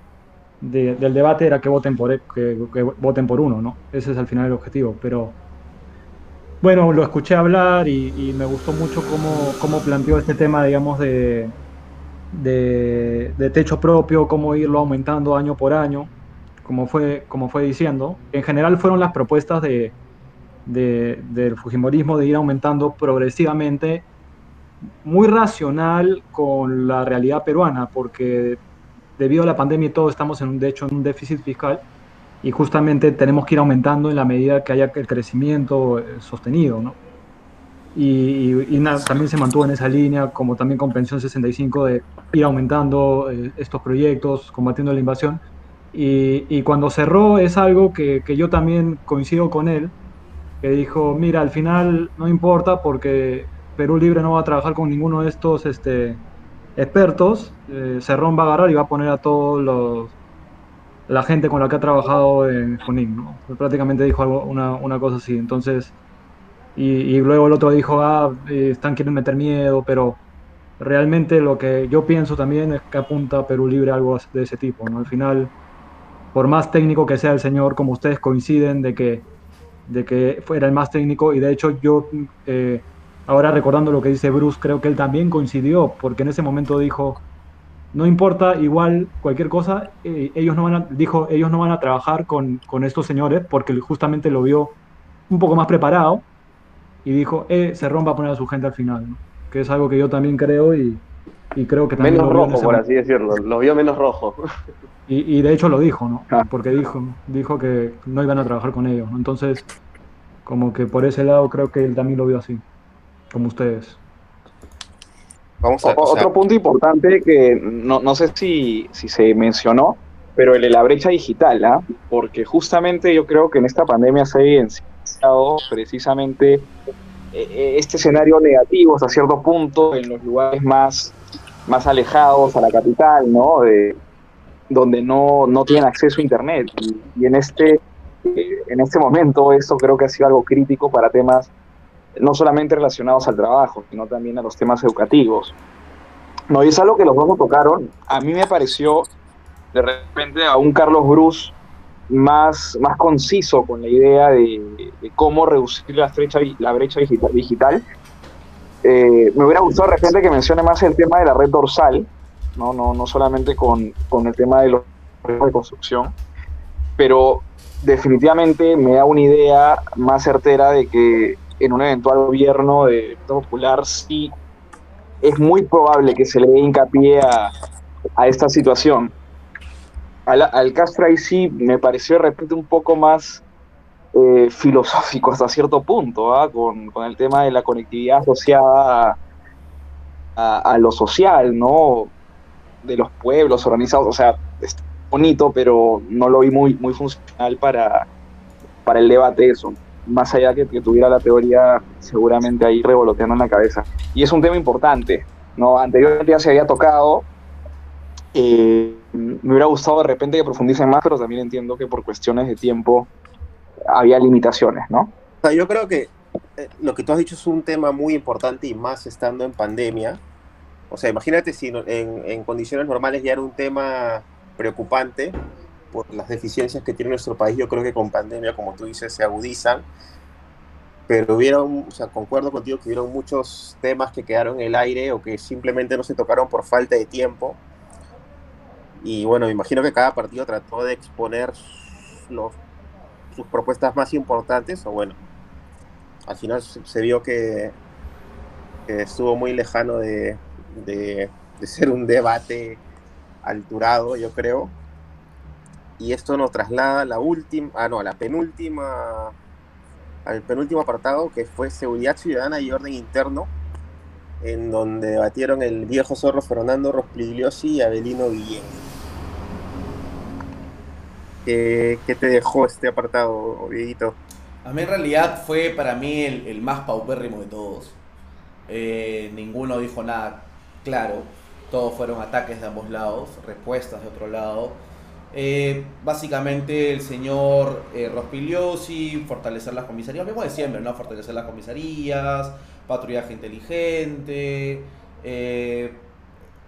de- del debate era que voten por, e- que, que voten por uno, ¿no? Ese es al final el objetivo, pero bueno, lo escuché hablar y, me gustó mucho cómo, cómo planteó este tema, digamos, de, de, de techo propio, cómo irlo aumentando año por año, como fue, como fue diciendo. En general fueron las propuestas de, de- del Fujimorismo de ir aumentando progresivamente, muy racional con la realidad peruana, porque debido a la pandemia y todo estamos en un, de hecho, en un déficit fiscal y justamente tenemos que ir aumentando en la medida que haya el crecimiento eh, sostenido, ¿no? Y, y- y también se mantuvo en esa línea, como también con Pensión 65, de ir aumentando eh, estos proyectos, combatiendo la invasión. Y, y cuando cerró es algo que, que yo también coincido con él, que dijo, mira, al final no importa porque Perú Libre no va a trabajar con ninguno de estos este, expertos, eh, Cerrón va a agarrar y va a poner a todos los la gente con la que ha trabajado en Junín, ¿no? Prácticamente dijo algo, una, una cosa así. Entonces, y, luego el otro dijo, ah, eh, están quieren meter miedo, pero realmente lo que yo pienso también es que apunta a Perú Libre algo de ese tipo, ¿no? Al final, por más técnico que sea el señor, como ustedes coinciden de que, de que fuera el más técnico, y de hecho yo, eh, ahora recordando lo que dice Bruce, creo que él también coincidió, porque en ese momento dijo, no importa, igual cualquier cosa, eh, ellos no van a, dijo, ellos no van a trabajar con, con estos señores porque justamente lo vio un poco más preparado y dijo, eh, Cerrón va a poner a su gente al final, ¿no? que es algo que yo también creo y, y creo que también Menos lo vio en rojo, por momento. así decirlo. Lo vio menos rojo. Y, y de hecho lo dijo, ¿no? Ah. Porque dijo, dijo que no iban a trabajar con ellos, ¿no? Entonces, como que por ese lado creo que él también lo vio así, como ustedes. Vamos a O- o sea, Otro punto importante que no, no sé si, si se mencionó, pero el de la brecha digital, ¿ah? porque justamente yo creo que en esta pandemia se ha evidenciado precisamente eh, este escenario negativo hasta cierto punto en los lugares más, más alejados a la capital, ¿no? De, donde no, no tienen acceso a Internet. Y, y en, este, eh, en este momento esto creo que ha sido algo crítico para temas no solamente relacionados al trabajo, sino también a los temas educativos. No, y es algo que los dos no tocaron. A mí me pareció de repente a un Carlos Bruce más, más conciso con la idea de, cómo reducir la brecha, la brecha digital. Eh, me hubiera gustado de repente que mencione más el tema de la red dorsal, no, no, no solamente con, con el tema de los de construcción, pero definitivamente me da una idea más certera de que en un eventual gobierno de popular sí es muy probable que se le dé hincapié a, esta situación. Al, al Castro ahí sí me pareció de repente un poco más eh, filosófico hasta cierto punto, ¿ah? con, el tema de la conectividad asociada a, lo social, ¿no? De los pueblos organizados, o sea, es bonito, pero no lo vi muy, muy funcional para, para el debate eso más allá que, que, tuviera la teoría seguramente ahí revoloteando en la cabeza. Y es un tema importante, ¿no? Anteriormente ya se había tocado, eh, me hubiera gustado de repente que profundicen más, pero también entiendo que por cuestiones de tiempo había limitaciones, ¿no? O sea, yo creo que eh, lo que tú has dicho es un tema muy importante y más estando en pandemia. O sea, imagínate si en, en condiciones normales ya era un tema preocupante, por las deficiencias que tiene nuestro país, yo creo que con pandemia, como tú dices, se agudizan. pero hubieron, o sea, concuerdo contigo que hubieron muchos temas que quedaron en el aire o que simplemente no se tocaron por falta de tiempo. Y bueno, me imagino que cada partido trató de exponer los, sus propuestas más importantes, o bueno, al final se vio que, estuvo muy lejano de, de ser un debate alturado, yo creo. Y esto nos traslada a la última, ah no, a la penúltima, al penúltimo apartado que fue seguridad ciudadana y orden interno, en donde debatieron el viejo zorro Fernando Rospigliosi y Abelino Guillén. ¿Qué, qué te dejó este apartado, Dieguito? A mí en realidad fue para mí el, el más paupérrimo de todos. Eh, ninguno dijo nada claro. Todos fueron ataques de ambos lados, respuestas de otro lado. Eh, básicamente el señor eh, Rospigliosi, fortalecer las comisarías, mismo de siempre, ¿no? Fortalecer las comisarías, patrullaje inteligente, eh,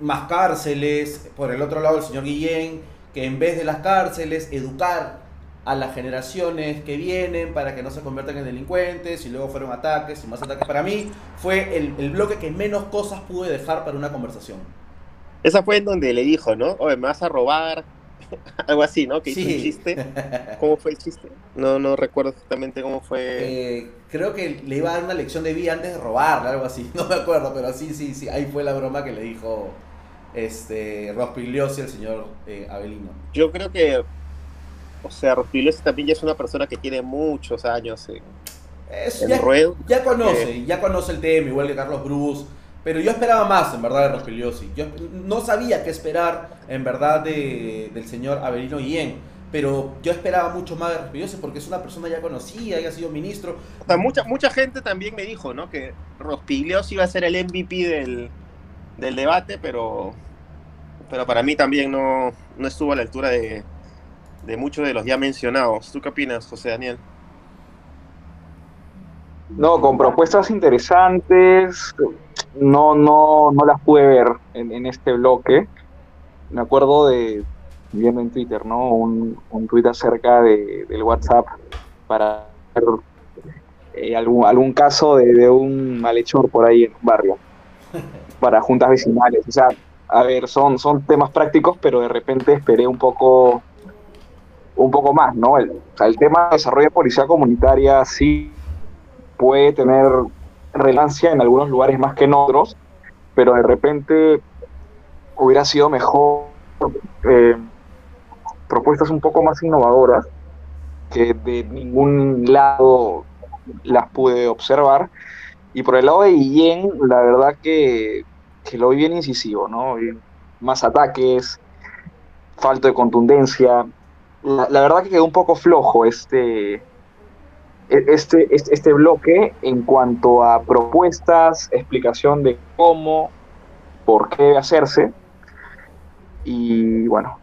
más cárceles. Por el otro lado el señor Guillén, que en vez de las cárceles, educar a las generaciones que vienen para que no se conviertan en delincuentes y luego fueron ataques y más ataques. Para mí fue el, el bloque que menos cosas pude dejar para una conversación. Esa fue en donde le dijo, ¿no? Oye, me vas a robar, algo así, ¿no? Que hizo Sí. un chiste. ¿Cómo fue el chiste? No, no recuerdo exactamente cómo fue. Eh, creo que le iba a dar una lección de vida antes de robarle, algo así. No me acuerdo, pero sí, sí, sí. Ahí fue la broma que le dijo este Rospigliosi al señor eh, Avelino. Yo creo que, o sea, Rospigliosi también ya es una persona que tiene muchos años en ya, ruedo. ya conoce, Eh. ya conoce el tema, igual que Carlos Bruce. Pero yo esperaba más, en verdad, de Rospigliosi. Yo no sabía qué esperar, en verdad, de, del señor Avelino Guillén. Pero yo esperaba mucho más de Rospigliosi porque es una persona ya conocida, ya ha sido ministro. O sea, mucha, mucha gente también me dijo, ¿no? Que Rospigliosi iba a ser el MVP del, del debate, pero, pero para mí también no, no estuvo a la altura de, de muchos de los ya mencionados. ¿Tú qué opinas, José Daniel? No, con propuestas interesantes, no, no, no las pude ver en, en este bloque. Me acuerdo de, viendo en Twitter, ¿no? Un, un tweet acerca de, del WhatsApp para ver eh, algún, algún caso de, de un malhechor por ahí en un barrio, para juntas vecinales. O sea, a ver, son, son temas prácticos, pero de repente esperé un poco, un poco más, ¿no? El, el tema de desarrollo de policía comunitaria sí puede tener relevancia en algunos lugares más que en otros, pero de repente hubiera sido mejor eh, propuestas un poco más innovadoras que de ningún lado las pude observar. Y por el lado de Guillén, la verdad que, que lo vi bien incisivo, ¿no? Más ataques, falta de contundencia. La, la verdad que quedó un poco flojo este, este, este, este bloque en cuanto a propuestas, explicación de cómo, por qué debe hacerse. Y bueno,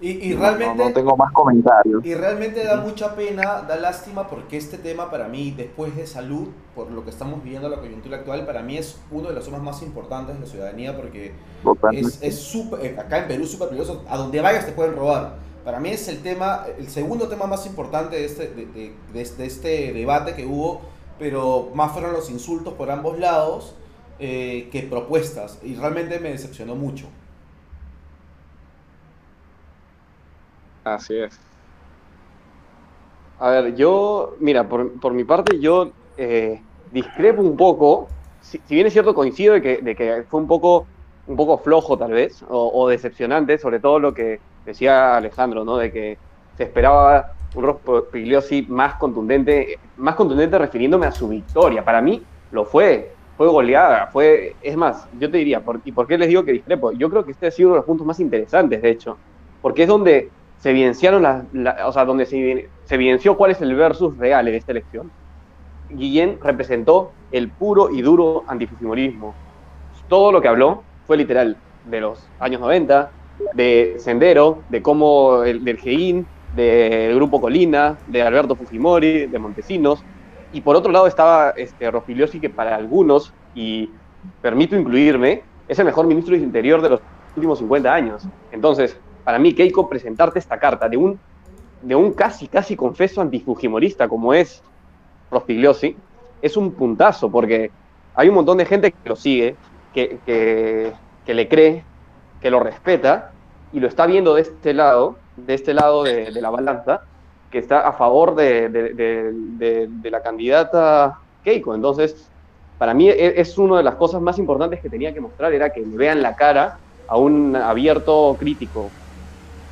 Y, realmente... no, no tengo más comentarios. Y realmente da mucha pena, da lástima porque este tema para mí, después de salud, por lo que estamos viviendo la coyuntura actual, para mí es uno de los temas más importantes de la ciudadanía porque Totalmente. es, es súper, acá en Perú es súper peligroso, a donde vayas te pueden robar. Para mí es el tema, el segundo tema más importante de este, de, este, de este debate que hubo, pero más fueron los insultos por ambos lados eh, que propuestas y realmente me decepcionó mucho. Así es. A ver, yo, mira, por, por mi parte, yo eh, discrepo un poco. Si, bien es cierto, coincido de que, de que fue un poco, un poco flojo, tal vez, o decepcionante, sobre todo lo que decía Alejandro, ¿no? De que se esperaba un Rospigliosi más contundente, más contundente refiriéndome a su victoria. Para mí lo fue, fue goleada, fue, es más, yo te diría, ¿y por qué les digo que discrepo? Yo creo que este ha sido uno de los puntos más interesantes, de hecho, porque es donde se evidenciaron las, la- o sea, donde se, se evidenció cuál es el versus real en esta elección. Guillén representó el puro y duro antifujimorismo. Todo lo que habló fue literal de los años 90, de Sendero, de cómo el, del GEIN, del Grupo Colina, de Alberto Fujimori, de Montesinos. Y por otro lado estaba este, Rospigliosi, que para algunos, y permito incluirme, es el mejor ministro de Interior de los últimos 50 años. Entonces, para mí, Keiko, presentarte esta carta de un, de un casi, casi confeso antifujimorista como es Rospigliosi, es un puntazo, porque hay un montón de gente que lo sigue, que, que, que le cree, que lo respeta, y lo está viendo de este lado, de este lado de, de la balanza, que está a favor de, de, de, la candidata Keiko. Entonces, para mí e, es una de las cosas más importantes que tenía que mostrar, era que le vean la cara a un abierto crítico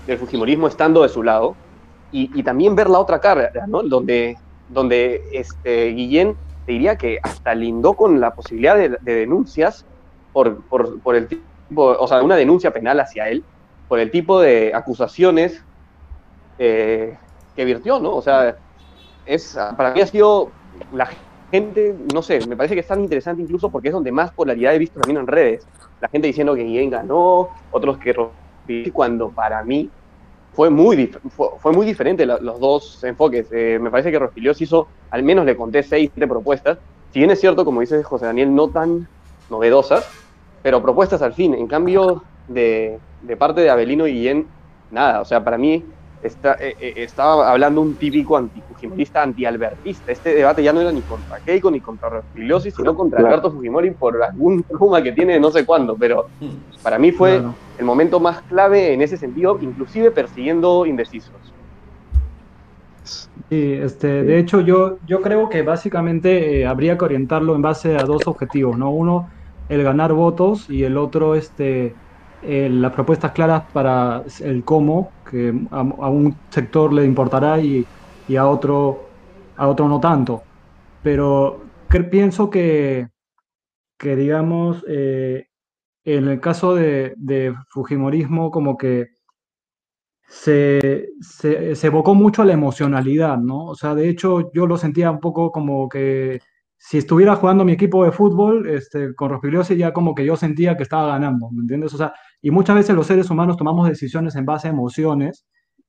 del Fujimorismo estando de su lado, y, y también ver la otra cara, ¿no? donde, donde este, Guillén te diría que hasta lindó con la posibilidad de, de denuncias por, por, por el o sea, una denuncia penal hacia él, por el tipo de acusaciones eh, que virtió, ¿no? O sea, es, para mí ha sido la gente, no sé, me parece que es tan interesante incluso porque es donde más polaridad he visto también en redes. La gente diciendo que Guillén ganó, otros que cuando para mí fue muy, fue, fue muy diferente la, los dos enfoques. Eh, me parece que Rospilios hizo, al menos le conté seis siete propuestas. Si bien es cierto, como dice José Daniel, no tan novedosas, pero propuestas al fin. En cambio, de, de parte de Abelino Guillén, nada. O sea, para mí está, eh, eh, estaba hablando un típico antifujimorista, antialbertista. Este debate ya no era ni contra Keiko ni contra Rospigliosi, sino contra Claro. Alberto Fujimori por algún trauma que tiene de no sé cuándo. Pero para mí fue Claro. el momento más clave en ese sentido, inclusive persiguiendo indecisos. Sí, este, de hecho yo, yo creo que básicamente eh, habría que orientarlo en base a dos objetivos, ¿no? Uno, el ganar votos y el otro, este, eh, las propuestas claras para el cómo, que a, un sector le importará y, y a otro, a otro no tanto. Pero pienso que, que digamos, eh, en el caso de, Fujimorismo, como que se, se, se evocó mucho la emocionalidad, ¿no? O sea, de hecho, yo lo sentía un poco como que si estuviera jugando mi equipo de fútbol, este, con Rospigliosi, ya como que yo sentía que estaba ganando, ¿me entiendes? O sea, y muchas veces los seres humanos tomamos decisiones en base a emociones,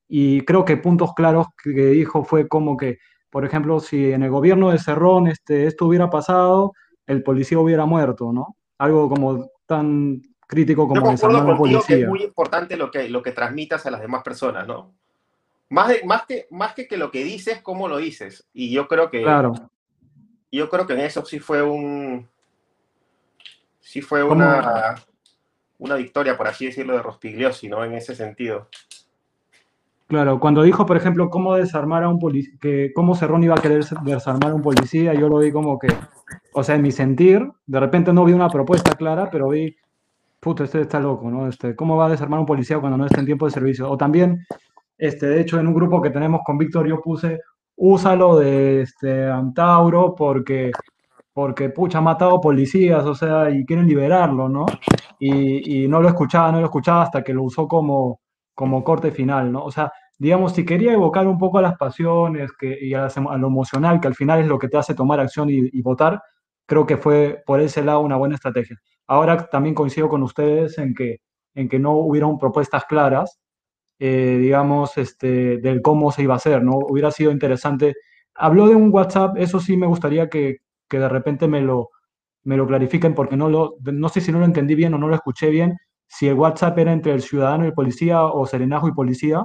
y creo que puntos claros que dijo fue como que, por ejemplo, si en el gobierno de Cerrón este, esto hubiera pasado, el policía hubiera muerto, ¿no? Algo como tan crítico como concuerdo desarmar a un contigo que es policía. muy importante lo que, lo que transmitas a las demás personas, ¿no? Más, de- más, que, más que que lo que dices, cómo lo dices. Y yo creo que, Claro. Yo creo que en eso sí fue un, sí fue una, una victoria, por así decirlo, de Rospigliosi, ¿no? En ese sentido. Claro, cuando dijo, por ejemplo, cómo desarmar a un policía, que cómo Cerrón iba a querer desarmar a un policía, yo lo vi como que, o sea, en mi sentir, de repente no vi una propuesta clara, pero vi, puto, este está loco, ¿no? Este, ¿cómo va a desarmar a un policía cuando no está en tiempo de servicio? O también, este, de hecho, en un grupo que tenemos con Víctor, yo puse, úsalo de este, Antauro porque, porque, pucha, ha matado policías, o sea, y quieren liberarlo, ¿no? Y, y no lo escuchaba, no lo escuchaba hasta que lo usó como, como corte final, ¿no? O sea, digamos, si quería evocar un poco a las pasiones que, y a, las a lo emocional, que al final es lo que te hace tomar acción y, y votar, creo que fue por ese lado una buena estrategia. Ahora también coincido con ustedes en que, en que no hubieron propuestas claras, eh, digamos, este, del cómo se iba a hacer, ¿no? Hubiera sido interesante. Habló de un WhatsApp, eso sí me gustaría que, que de repente me lo, me lo clarifiquen porque no, lo, no sé si no lo entendí bien o no lo escuché bien, si el WhatsApp era entre el ciudadano y el policía o serenajo y policía.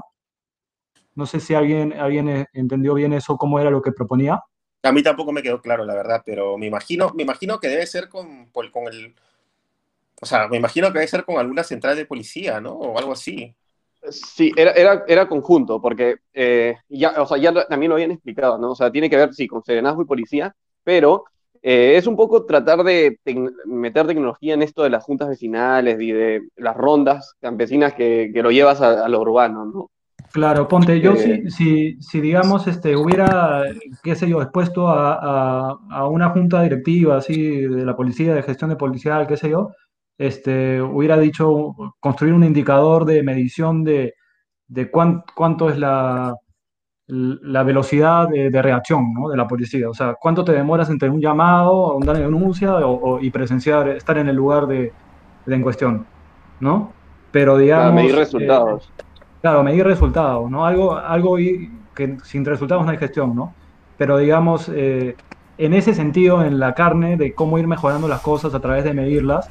No sé si alguien, alguien eh, entendió bien eso, cómo era lo que proponía. A mí tampoco me quedó claro, la verdad, pero me imagino, me imagino que debe ser con, con el... O sea, me imagino que debe ser con alguna central de policía, ¿no? O algo así. Sí, era, era, era conjunto, porque eh, ya, o sea, ya también lo habían explicado, ¿no? O sea, tiene que ver, sí, con serenazgo y policía, pero eh, es un poco tratar de tec- meter tecnología en esto de las juntas vecinales y de las rondas campesinas que, que lo llevas a, a lo urbano, ¿no? Claro, ponte, yo Eh, si, si, si digamos, este, hubiera, qué sé yo, expuesto a, a, a una junta directiva, así, de la policía, de gestión de policial, qué sé yo, este, hubiera dicho construir un indicador de medición de, de cuán- cuánto es la, la velocidad de, de reacción, ¿no? de la policía. O sea, cuánto te demoras entre un llamado, una denuncia o, o- y presenciar, estar en el lugar de, de en cuestión, ¿no? Pero digamos... medir eh, resultados. Claro, medir resultados, ¿no? Algo, algo que sin resultados no hay gestión, ¿no? Pero digamos, eh, en ese sentido, en la carne de cómo ir mejorando las cosas a través de medirlas,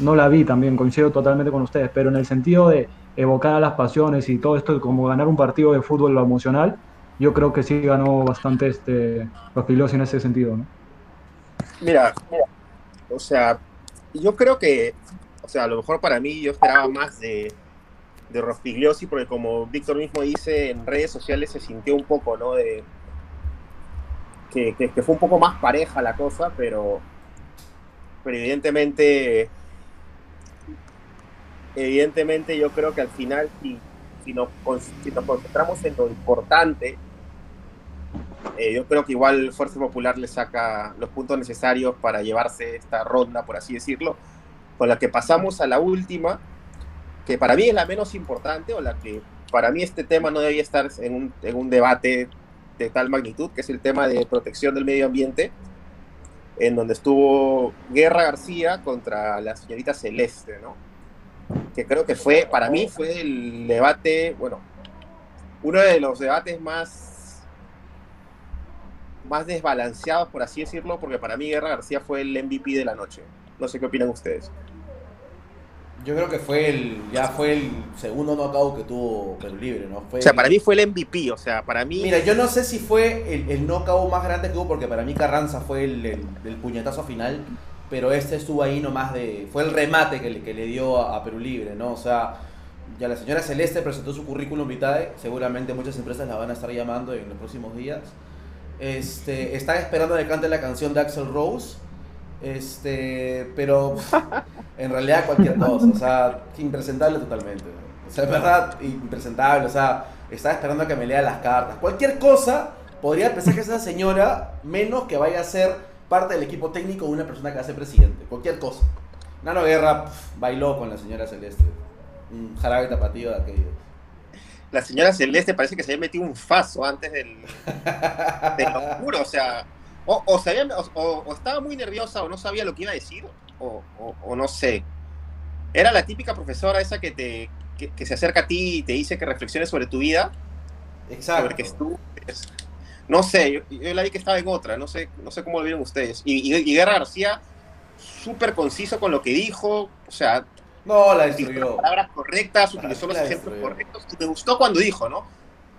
no la vi también, coincido totalmente con ustedes, pero en el sentido de evocar a las pasiones y todo esto, como ganar un partido de fútbol, lo emocional, yo creo que sí ganó bastante este, los en ese sentido, ¿no? Mira, o sea, yo creo que, o sea, a lo mejor para mí yo esperaba más de, de Rospigliosi, porque como Víctor mismo dice, en redes sociales se sintió un poco, ¿no? De, que, que, que fue un poco más pareja la cosa, pero, pero evidentemente, evidentemente yo creo que al final, si, si, nos, si nos concentramos en lo importante, eh, yo creo que igual Fuerza Popular le saca los puntos necesarios para llevarse esta ronda, por así decirlo, con la que pasamos a la última, que para mí es la menos importante, o la que para mí este tema no debía estar en un, en un debate de tal magnitud, que es el tema de protección del medio ambiente, en donde estuvo Guerra García contra la señorita Celeste, ¿no? Que creo que fue, para mí fue el debate, bueno, uno de los debates más, más desbalanceados, por así decirlo, porque para mí Guerra García fue el MVP de la noche. No sé qué opinan ustedes. Yo creo que fue el, ya fue el segundo knockout que tuvo Perú Libre, ¿no? Fue O sea, el- para mí fue el MVP, o sea, para mí... Mira, yo no sé si fue el, el knockout más grande que hubo, porque para mí Carranza fue el, el- el puñetazo final, pero este estuvo ahí nomás de... Fue el remate que le, que le dio a, a Perú Libre, ¿no? O sea, ya la señora Celeste presentó su currículum vitae, seguramente muchas empresas la van a estar llamando en los próximos días. Este, están esperando que cante la canción de Axel Rose, este, pero en realidad cualquier cosa, o sea, impresentable totalmente. O sea, es verdad, impresentable, o sea, estaba esperando a que me lea las cartas. Cualquier cosa podría pensar que es esa señora, menos que vaya a ser parte del equipo técnico de una persona que va a ser presidente. Cualquier cosa. Nano Guerra pf, bailó con la señora Celeste. Un jarabe tapatío de aquellos. la señora Celeste parece que se había metido un faso antes del, del oscuro, o sea, o, estaba muy nerviosa o no sabía lo que iba a decir, o, no sé. Era la típica profesora esa que, te, que, que se acerca a ti y te dice que reflexiones sobre tu vida, sobre que tú... no sé, yo, yo la vi que estaba en otra, no sé, no sé cómo lo vieron ustedes. Y, y, y Guerra García, súper conciso con lo que dijo, o sea, No, la las destruyó. palabras correctas, La- utilizó los la ejemplos destruyó. correctos. Y me gustó cuando dijo, ¿no?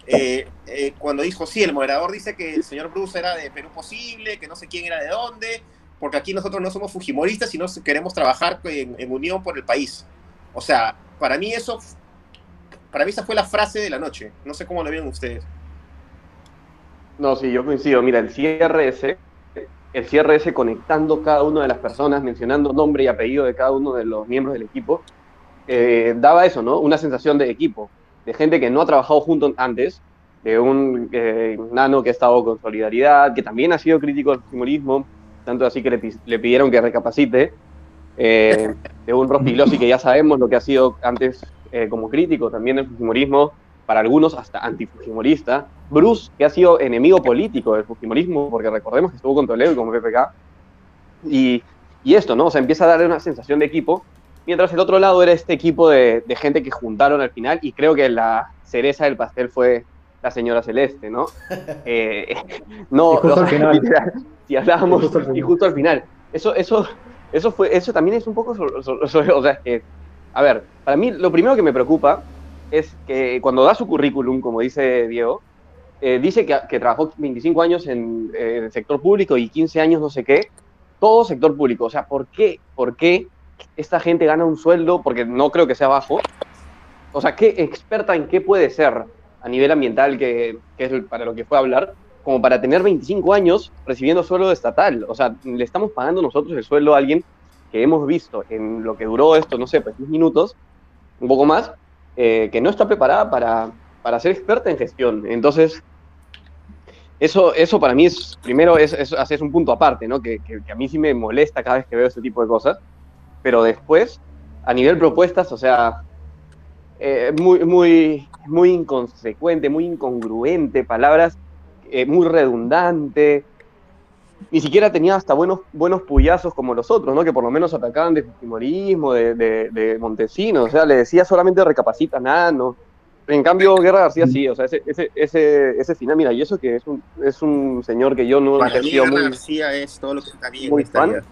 Eh, eh, cuando dijo, sí, el moderador dice que el señor Bruce era de Perú posible, que no sé quién era de dónde, porque aquí nosotros no somos fujimoristas, sino queremos trabajar en, en unión por el país. O sea, para mí eso, para mí esa fue la frase de la noche. No sé cómo lo vieron ustedes. No, sí, yo coincido. Mira, el ese, el ese conectando cada una de las personas, mencionando nombre y apellido de cada uno de los miembros del equipo, eh, daba eso, ¿no? Una sensación de equipo, de gente que no ha trabajado juntos antes, de un eh, nano que ha estado con solidaridad, que también ha sido crítico del fujimorismo, tanto así que le, pi- le pidieron que recapacite, eh, de un Rospigliosi que ya sabemos lo que ha sido antes eh, como crítico también del fujimorismo, para algunos hasta antifujimorista, Bruce, que ha sido enemigo político del fujimorismo, porque recordemos que estuvo con Toledo y con PPK, y, y esto, ¿no? O sea, empieza a darle una sensación de equipo, mientras el otro lado era este equipo de, de gente que juntaron al final, y creo que la cereza del pastel fue la señora Celeste, ¿no? Eh, no, Y justo o sea, al final. literal, si hablábamos, Y justo al y final. justo al final. Eso, eso, eso fue, eso también es un poco, so- so- so- o sea, es que, a ver, para mí lo primero que me preocupa es que cuando da su currículum, como dice Diego, eh, dice que, que trabajó 25 años en eh, el sector público y 15 años no sé qué, todo sector público. O sea, ¿por qué, ¿por qué esta gente gana un sueldo? Porque no creo que sea bajo. O sea, ¿qué experta en qué puede ser a nivel ambiental, que, que es para lo que fue a hablar, como para tener 25 años recibiendo sueldo estatal? O sea, le estamos pagando nosotros el sueldo a alguien que hemos visto en lo que duró esto, no sé, pues 10 minutos, un poco más, eh, que no está preparada para, para ser experta en gestión. Entonces, eso, eso para mí es, primero, es, es, es un punto aparte, ¿no? Que, que, a mí sí me molesta cada vez que veo este tipo de cosas, pero después, a nivel propuestas, o sea, eh, muy, muy, muy inconsecuente, muy incongruente, palabras eh, muy redundante. Ni siquiera tenía hasta buenos, buenos puyazos como los otros, ¿no? Que por lo menos atacaban de fujimorismo, de, de, de Montesinos, o sea, le decía solamente recapacita nano. En cambio, Guerra García sí, o sea, ese, ese, ese, ese final, mira, y eso que es un, es un señor que yo no Para he sido Guerra muy, García es todo lo que está bien muy fan. vida.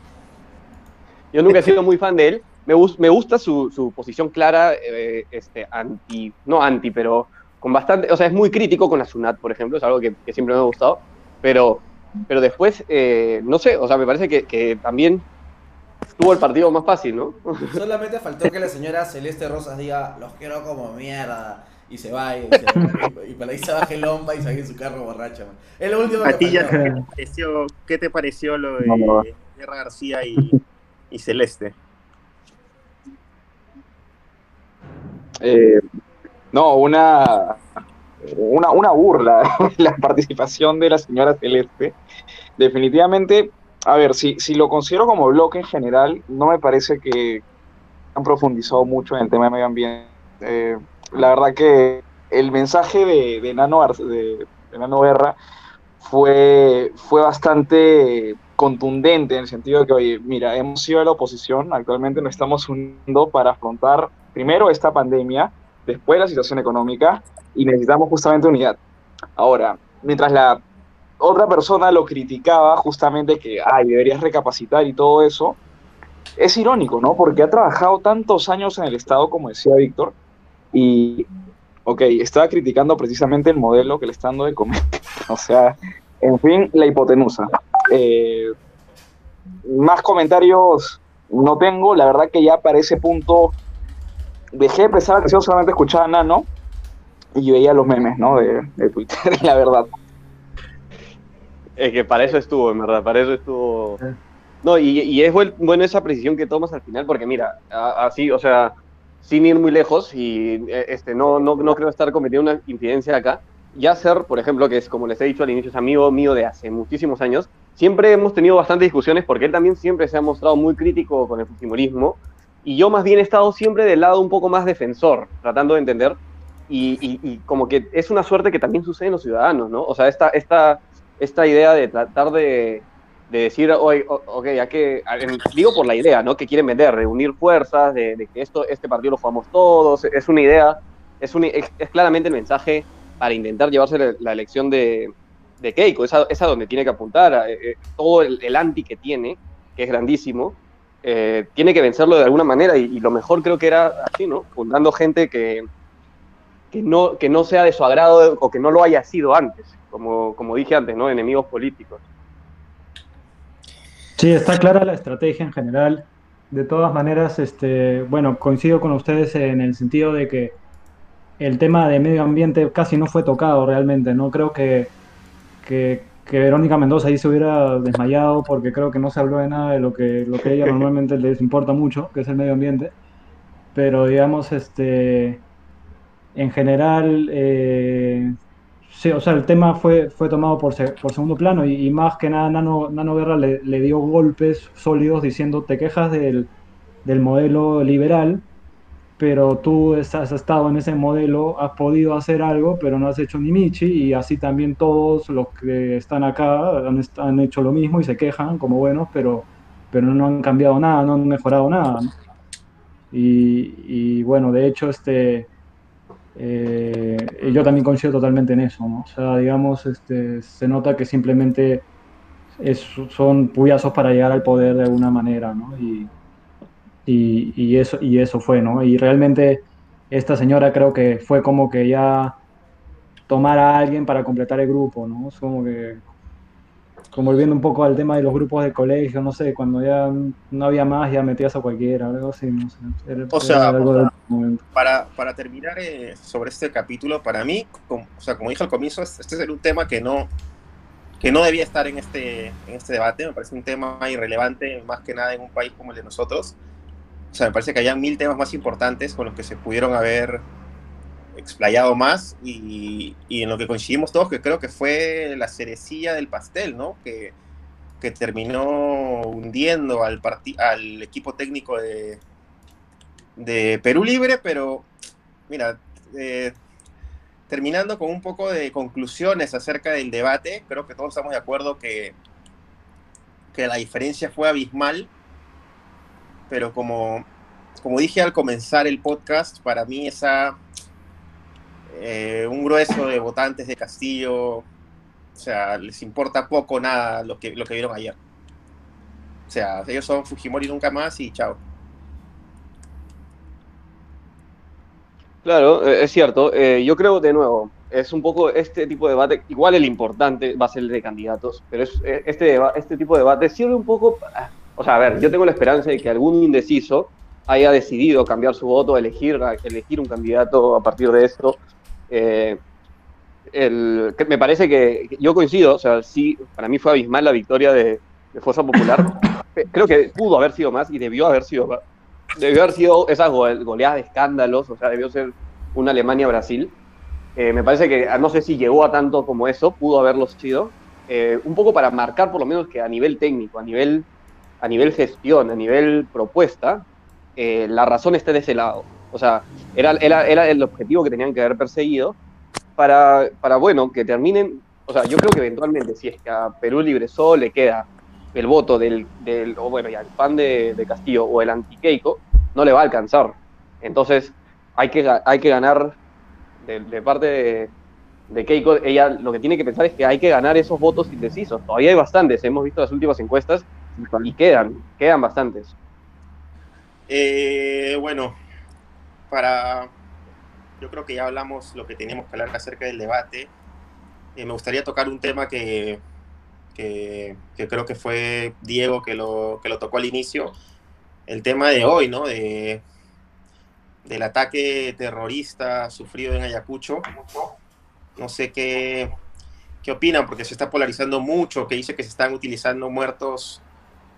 Yo nunca he sido muy fan de él. Me, gus- me gusta su, su posición clara, eh, este, anti, no anti, pero con bastante, o sea, es muy crítico con la SUNAT, por ejemplo, es algo que, que siempre me ha gustado, pero pero después, eh, no sé, o sea, me parece que, que también tuvo el partido más fácil, ¿no? Solamente faltó que la señora Celeste Rosas diga, los quiero como mierda. Y se vaya. Y, se, y para ahí se baje el lomba y salga en su carro borracha. Man. Es lo último que A ti ya, faltó. ¿qué te pareció, qué te pareció lo de No. Guerra García y, y Celeste? Eh, no, una, una, una burla la participación de la señora Celeste. Definitivamente, a ver, si, si lo considero como bloque en general, no me parece que han profundizado mucho en el tema de medio ambiente. Eh, la verdad que el mensaje de, de, Nano, de, de Nano Guerra fue, fue bastante contundente en el sentido de que, oye, mira, hemos sido la oposición, actualmente nos estamos uniendo para afrontar primero esta pandemia, después la situación económica y necesitamos justamente unidad. Ahora, mientras la otra persona lo criticaba justamente que, ay, deberías recapacitar y todo eso, es irónico, ¿no? Porque ha trabajado tantos años en el Estado, como decía Víctor, y, ok, estaba criticando precisamente el modelo que le está dando de comer. o sea, en fin, la hipotenusa. Eh, más comentarios no tengo, la verdad que ya para ese punto dejé de prestar atención, solamente escuchaba Nano y veía los memes, ¿no? De, de Twitter, la verdad. Es que para eso estuvo, en verdad, para eso estuvo. No, y, y es buen- bueno esa precisión que tomas al final, porque mira, así, o sea, sin ir muy lejos, y eh, este, no, no, no creo estar cometiendo una infidencia acá. Yasser, por ejemplo, que es como les he dicho al inicio, es amigo mío de hace muchísimos años, siempre hemos tenido bastantes discusiones porque él también siempre se ha mostrado muy crítico con el fujimorismo, y yo más bien he estado siempre del lado un poco más defensor, tratando de entender, y, y- y como que es una suerte que también sucede en los ciudadanos, ¿no? O sea, esta, esta, esta idea de tratar de, de decir, oye, ok, hay que, digo por la idea, ¿no? Que quieren vender, de unir fuerzas, de, de que esto, este partido lo jugamos todos, es una idea, es, un, es, es claramente el mensaje para intentar llevarse la, la elección de, de Keiko, es a, es a donde tiene que apuntar, a- eh, eh, todo el, el anti que tiene, que es grandísimo, eh, tiene que vencerlo de alguna manera y, lo mejor creo que era así, ¿no? Juntando gente que, que, no, que no sea de su agrado o que no lo haya sido antes, como, como dije antes, ¿no? Enemigos políticos. Sí, está clara la estrategia en general. De todas maneras, este, bueno, coincido con ustedes en el sentido de que el tema de medio ambiente casi no fue tocado realmente. No creo que, que, que Verónica Mendoza ahí se hubiera desmayado porque creo que no se habló de nada de lo que, lo que a ella normalmente les importa mucho, que es el medio ambiente. Pero digamos, este, en general, eh, Sí, o sea, el tema fue, fue tomado por, se- por segundo plano y, y más que nada Nano, Nano Guerra le, le dio golpes sólidos diciendo te quejas del, del modelo liberal, pero tú has estado en ese modelo, has podido hacer algo, pero no has hecho ni michi y así también todos los que están acá han, han hecho lo mismo y se quejan como buenos, pero, pero no han cambiado nada, no han mejorado nada. ¿no? Y, y bueno, de hecho, este... Eh, yo también coincido totalmente en eso, ¿no? O sea, digamos, este, se nota que simplemente es- son puyazos para llegar al poder de alguna manera, ¿no? Y, y, y eso, y eso fue, ¿no? Y realmente esta señora creo que fue como que ya tomar a alguien para completar el grupo, ¿no? Es como que, como volviendo un poco al tema de los grupos de colegio, no sé, cuando ya no había más, ya metías a cualquiera, algo así, no sé. Era- O sea, algo del momento. para, para terminar eh, sobre este capítulo, para mí, como, o sea, como dije al comienzo, este este es un tema que no, que no debía estar en este, en este debate. Me parece un tema irrelevante, más que nada en un país como el de nosotros. O sea, me parece que había mil temas más importantes con los que se pudieron haber explayado más y, y en lo que coincidimos todos, que creo que fue la cerecilla del pastel, ¿no? Que, que terminó hundiendo al, al equipo técnico de, de Perú Libre, pero mira, eh, terminando con un poco de conclusiones acerca del debate, creo que todos estamos de acuerdo que, que la diferencia fue abismal, pero como, como dije al comenzar el podcast, para mí esa eh, un grueso de votantes de Castillo, o sea, les importa poco nada lo que, lo que vieron ayer. O sea, ellos son Fujimori nunca más y chao. Claro, eh, es cierto. Eh, yo creo, de nuevo, es un poco este tipo de debate, igual el importante va a ser el de candidatos, pero es, eh, este, este tipo de debate sirve un poco, o sea, a ver, yo tengo la esperanza de que algún indeciso haya decidido cambiar su voto, elegir, elegir un candidato a partir de esto. Eh, el, me parece que yo coincido, o sea, sí, para mí fue abismal la victoria de, de Fuerza Popular. Creo que pudo haber sido más y debió haber sido más. Debió haber sido esas goleadas de escándalos, o sea, debió ser una Alemania-Brasil. Eh, me parece que no sé si llegó a tanto como eso, pudo haberlo sido. Eh, un poco para marcar por lo menos que a nivel técnico, a nivel, a nivel gestión, a nivel propuesta, eh, la razón está de ese lado. O sea, era, era, era, el objetivo que tenían que haber perseguido para, para, bueno, que terminen. O sea, yo creo que eventualmente, si es que a Perú Libre solo le queda el voto del, del o bueno, ya el pan de, de Castillo o el anti-Keiko, no le va a alcanzar. Entonces, hay que, hay que ganar de, parte de, de, Keiko, ella lo que tiene que pensar es que hay que ganar esos votos indecisos. Todavía hay bastantes, hemos visto las últimas encuestas y quedan, quedan bastantes. Eh, bueno, para. Yo creo que ya hablamos lo que teníamos que hablar acerca del debate. Eh, me gustaría tocar un tema que, que, que, creo que fue Diego que lo, que lo tocó al inicio. El tema de hoy, ¿no? De, del ataque terrorista sufrido en Ayacucho. No sé qué, qué opinan, porque se está polarizando mucho, que dice que se están utilizando muertos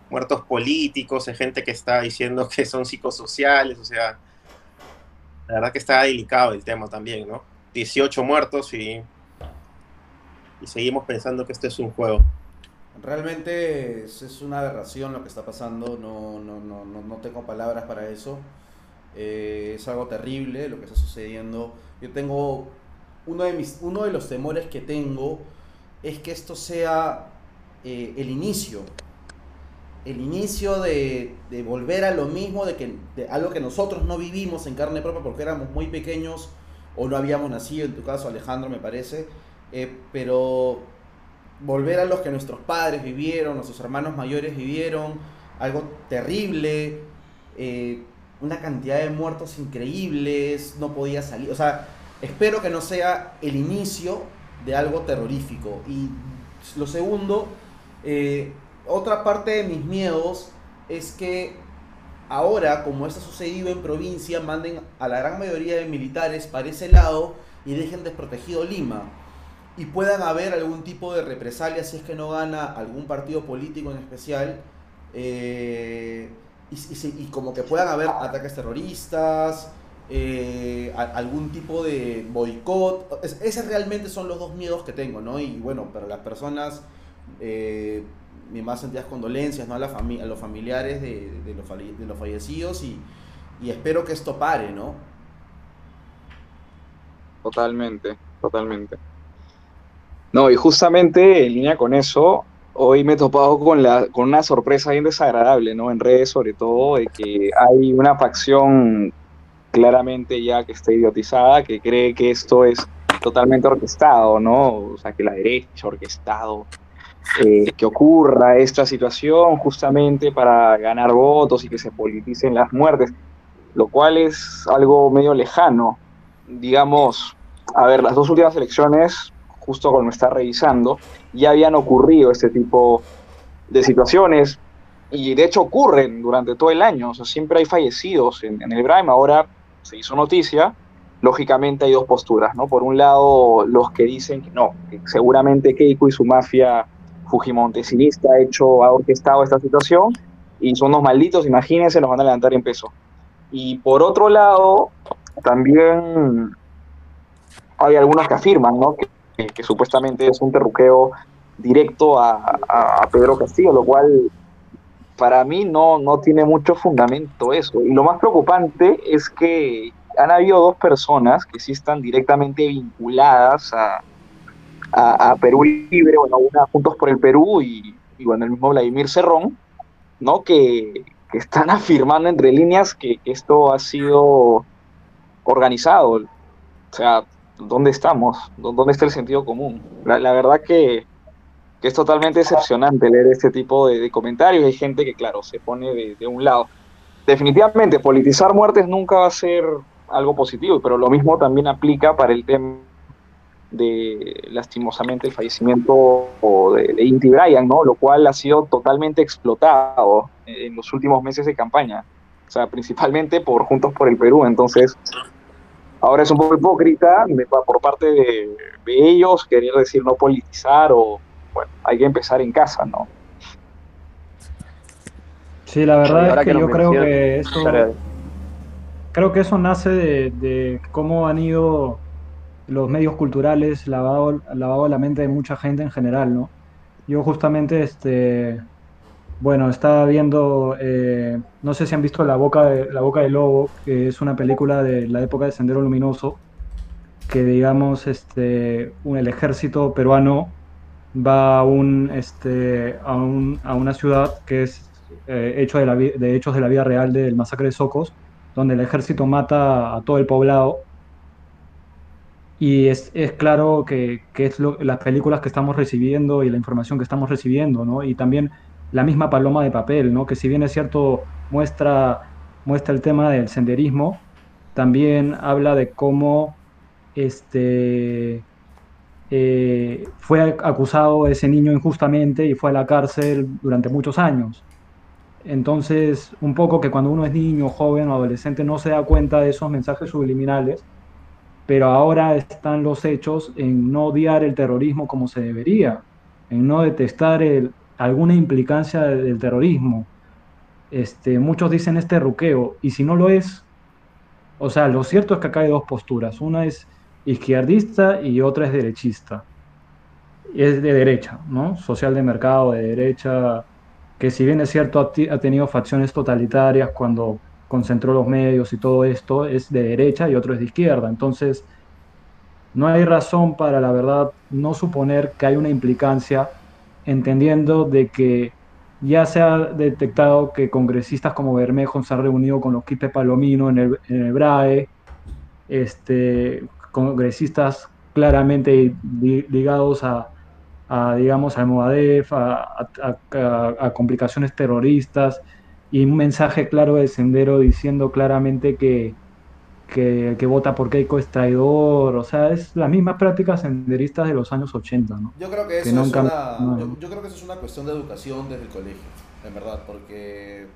muertos políticos, hay gente que está diciendo que son psicosociales, o sea, la verdad que está delicado el tema también, ¿no? 18 muertos y, y seguimos pensando que esto es un juego. Realmente es, una aberración lo que está pasando, no, no, no, no tengo palabras para eso. Eh, es algo terrible lo que está sucediendo. Yo tengo, uno de, mis, uno de los temores que tengo es que esto sea eh, el inicio el inicio de, volver a lo mismo, de que algo que nosotros no vivimos en carne propia porque éramos muy pequeños o no habíamos nacido, en tu caso Alejandro me parece, eh, pero volver a los que nuestros padres vivieron, nuestros hermanos mayores vivieron, algo terrible, eh, una cantidad de muertos increíbles, no podía salir, o sea, espero que no sea el inicio de algo terrorífico. Y lo segundo, eh, otra parte de mis miedos es que ahora, como esto ha sucedido en provincia, manden a la gran mayoría de militares para ese lado y dejen desprotegido Lima. Y puedan haber algún tipo de represalia si es que no gana algún partido político en especial. Eh, y, como que puedan haber ataques terroristas, eh, algún tipo de boicot. Es, esos realmente son los dos miedos que tengo, ¿no? Y bueno, para las personas eh, mis más sentidas condolencias ¿no? a, la a los familiares de, de, los, de los fallecidos y, y, espero que esto pare, ¿no? Totalmente, totalmente. No, y justamente en línea con eso, hoy me he topado con, la, con una sorpresa bien desagradable, ¿no? En redes sobre todo, de que hay una facción claramente ya que está idiotizada, que cree que esto es totalmente orquestado, ¿no? O sea, que la derecha orquestado eh, que ocurra esta situación justamente para ganar votos y que se politicen las muertes, lo cual es algo medio lejano. Digamos, a ver, las dos últimas elecciones, justo cuando está revisando, ya habían ocurrido este tipo de situaciones y de hecho ocurren durante todo el año, siempre hay fallecidos en, el Brahma, ahora se hizo noticia, lógicamente hay dos posturas, ¿no? Por un lado, los que dicen que no, que seguramente Keiko y su mafia Fujimontesinista ha hecho, ha orquestado esta situación y son unos malditos, imagínense, los van a levantar en peso. Y por otro lado, también hay algunos que afirman ¿no? que, supuestamente es un terruqueo directo a, a, Pedro Castillo, lo cual para mí no, no tiene mucho fundamento eso. Y lo más preocupante es que han habido dos personas que sí están directamente vinculadas a, a, Perú Libre, bueno, una Juntos por el Perú y, bueno, el mismo Vladimir Cerrón, ¿no? Que, que están afirmando entre líneas que, esto ha sido organizado. O sea, ¿dónde estamos? ¿Dónde está el sentido común? La, verdad que, que, es totalmente decepcionante leer este tipo de, de comentarios. Hay gente que, claro, se pone de, de, un lado. Definitivamente, politizar muertes nunca va a ser algo positivo, pero lo mismo también aplica para el tema de lastimosamente el fallecimiento de, de, Inti Bryan, ¿no? Lo cual ha sido totalmente explotado en los últimos meses de campaña. O sea, principalmente por Juntos por el Perú. Entonces, ahora es un poco hipócrita por parte de, ellos querer decir no politizar o, bueno, hay que empezar en casa, ¿no? Sí, la verdad es que, yo creo que eso... Creo que eso nace de, de cómo han ido los medios culturales lavado, lavado la mente de mucha gente en general, ¿no? Yo justamente, este, bueno, estaba viendo, eh, no sé si han visto La Boca, de, la Boca del Lobo, que es una película de la época de Sendero Luminoso, que digamos, este, un, el ejército peruano va a, un, este, a, un, a una ciudad que es eh, hecho de, la, de hechos de la vida real del masacre de Socos, donde el ejército mata a todo el poblado y es, es claro que, que es lo, las películas que estamos recibiendo y la información que estamos recibiendo, ¿no? Y también la misma paloma de papel, ¿no? Que si bien es cierto muestra, muestra el tema del senderismo, también habla de cómo este, eh, fue acusado ese niño injustamente y fue a la cárcel durante muchos años. Entonces, un poco que cuando uno es niño, joven o adolescente no se da cuenta de esos mensajes subliminales, pero ahora están los hechos en no odiar el terrorismo como se debería, en no detestar alguna implicancia del terrorismo. Este, muchos dicen este ruqueo, y si no lo es, o sea, lo cierto es que acá hay dos posturas, una es izquierdista y otra es derechista. Es de derecha, ¿no? Social de mercado, de derecha, que si bien es cierto ha, tenido facciones totalitarias cuando concentró los medios y todo esto, es de derecha y otro es de izquierda. Entonces, no hay razón para, la verdad, no suponer que hay una implicancia, entendiendo de que ya se ha detectado que congresistas como Bermejo se han reunido con los Quipe Palomino en el, en el BRAE, este, congresistas claramente ligados a, a digamos, al Movadef, a, a, a complicaciones terroristas, y un mensaje claro de Sendero diciendo claramente que, que que vota por Keiko es traidor, o sea, es las mismas prácticas senderistas de los años 80, ¿no? Yo creo que eso, es, una, yo, creo que eso es una cuestión de educación desde el colegio, en verdad, porque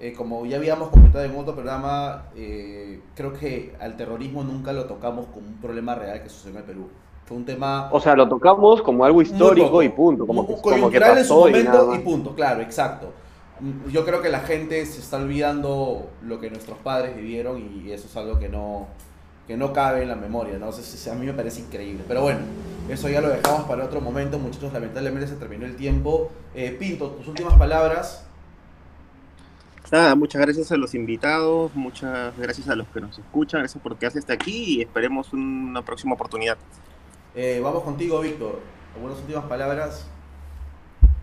eh, como ya habíamos comentado en otro programa, eh, creo que al terrorismo nunca lo tocamos como un problema real que sucedió en el Perú. Fue un tema... O sea, lo tocamos como algo histórico y punto. Como, como que pasó en su momento y punto, claro, exacto yo creo que la gente se está olvidando lo que nuestros padres vivieron y eso es algo que no, que no cabe en la memoria, ¿no? a mí me parece increíble. Pero bueno, eso ya lo dejamos para otro momento, muchachos. Lamentablemente se terminó el tiempo. Eh, Pinto, tus últimas palabras. Nada, muchas gracias a los invitados, muchas gracias a los que nos escuchan, gracias por quedarse hasta aquí y esperemos una próxima oportunidad. Eh, vamos contigo, Víctor. ¿Algunas últimas palabras?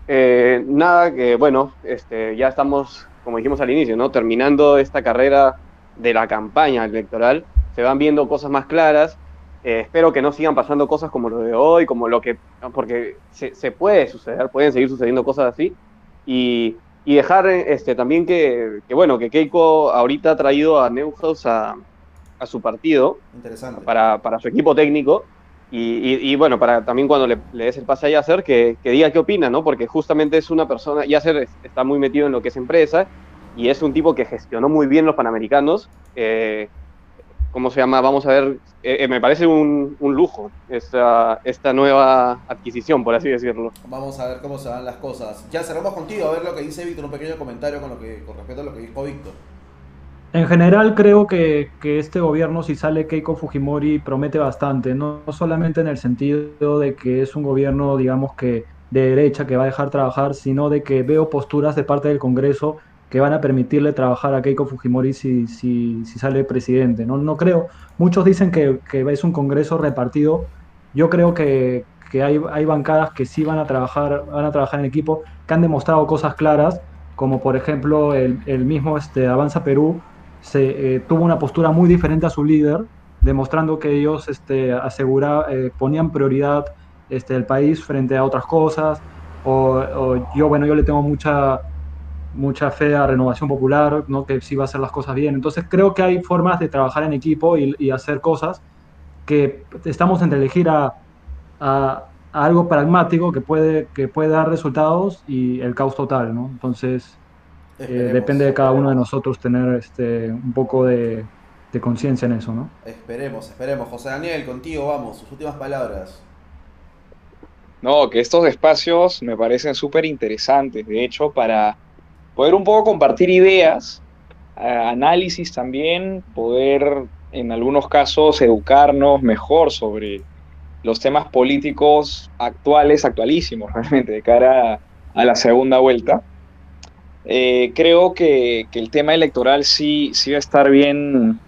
Eh, nada, que bueno, este, ya estamos, como dijimos al inicio, ¿no? terminando esta carrera de la campaña electoral. Se van viendo cosas más claras. Eh, espero que no sigan pasando cosas como lo de hoy, como lo que. Porque se, se puede suceder, pueden seguir sucediendo cosas así. Y, y dejar este, también que, que, bueno, que Keiko ahorita ha traído a Neuhaus a, a su partido. Interesante. Para, para su equipo técnico y, bueno, para también cuando le, des el pase a Yasser, que, diga qué opina, ¿no? Porque justamente es una persona, Yasser está muy metido en lo que es empresa y es un tipo que gestionó muy bien los Panamericanos. Eh, ¿Cómo se llama? Vamos a ver, eh, eh, me parece un, un, lujo esta, esta nueva adquisición, por así decirlo. Vamos a ver cómo se van las cosas. Ya cerramos contigo, a ver lo que dice Víctor, un pequeño comentario con, lo que, con respecto a lo que dijo Víctor. En general creo que, que, este gobierno, si sale Keiko Fujimori, promete bastante, no, solamente en el sentido de que es un gobierno, digamos que de derecha que va a dejar trabajar, sino de que veo posturas de parte del Congreso que van a permitirle trabajar a Keiko Fujimori si, si, sale presidente. No, no creo, muchos dicen que, que, es un Congreso repartido, yo creo que, que hay, hay bancadas que sí van a trabajar, van a trabajar en equipo, que han demostrado cosas claras, como por ejemplo el, el mismo este, Avanza Perú, se, eh, tuvo una postura muy diferente a su líder, demostrando que ellos este, asegura, eh, ponían prioridad este, el país frente a otras cosas. O, yo, bueno, yo le tengo mucha, mucha fe a Renovación Popular, ¿no? que sí va a hacer las cosas bien. Entonces creo que hay formas de trabajar en equipo y, hacer cosas. que estamos entre elegir a, a, algo pragmático que puede, que puede dar resultados y el caos total, ¿no? Entonces, eh, depende de cada uno de nosotros tener este, un poco de, de conciencia en eso, ¿no? Esperemos, esperemos. José Daniel, contigo vamos, sus últimas palabras. No, que estos espacios me parecen súper interesantes, de hecho, para poder un poco compartir ideas, análisis también, poder en algunos casos educarnos mejor sobre los temas políticos actuales, actualísimos realmente, de cara a, la segunda vuelta. Eh, creo que, el tema electoral sí, sí va a estar bien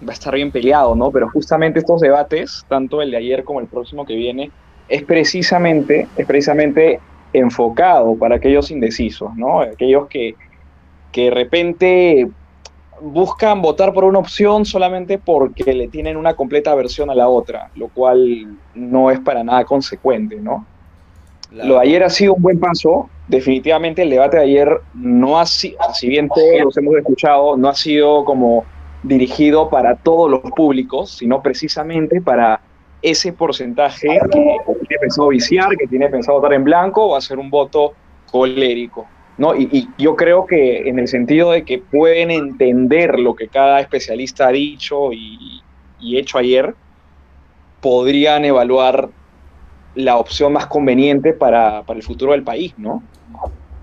va a estar bien peleado, ¿no? Pero justamente estos debates, tanto el de ayer como el próximo que viene, es precisamente, es precisamente enfocado para aquellos indecisos, ¿no? Aquellos que, que de repente buscan votar por una opción solamente porque le tienen una completa aversión a la otra, lo cual no es para nada consecuente, ¿no? Lo de ayer ha sido un buen paso. Definitivamente el debate de ayer no ha sido, si bien todos los hemos escuchado, no ha sido como dirigido para todos los públicos, sino precisamente para ese porcentaje que tiene pensado viciar, que tiene pensado votar en blanco o hacer un voto colérico. ¿no? Y, yo creo que en el sentido de que pueden entender lo que cada especialista ha dicho y, hecho ayer, podrían evaluar la opción más conveniente para, para el futuro del país, ¿no?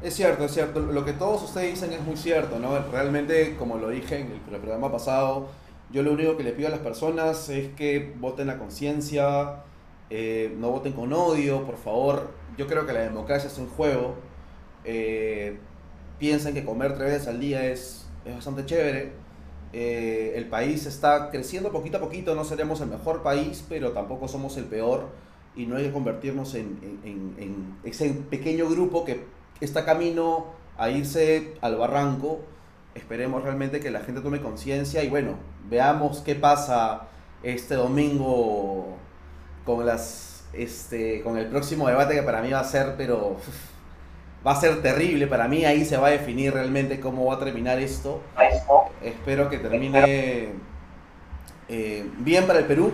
Es cierto, es cierto. Lo que todos ustedes dicen es muy cierto, ¿no? Realmente, como lo dije en el programa pasado, yo lo único que le pido a las personas es que voten a conciencia, eh, no voten con odio, por favor. Yo creo que la democracia es un juego. Eh, piensen que comer tres veces al día es, es bastante chévere. Eh, el país está creciendo poquito a poquito, no seremos el mejor país, pero tampoco somos el peor y no hay que convertirnos en, en, en ese pequeño grupo que está camino a irse al barranco. Esperemos realmente que la gente tome conciencia y bueno, veamos qué pasa este domingo con las este con el próximo debate que para mí va a ser pero va a ser terrible. Para mí ahí se va a definir realmente cómo va a terminar esto. Espero que termine eh, bien para el Perú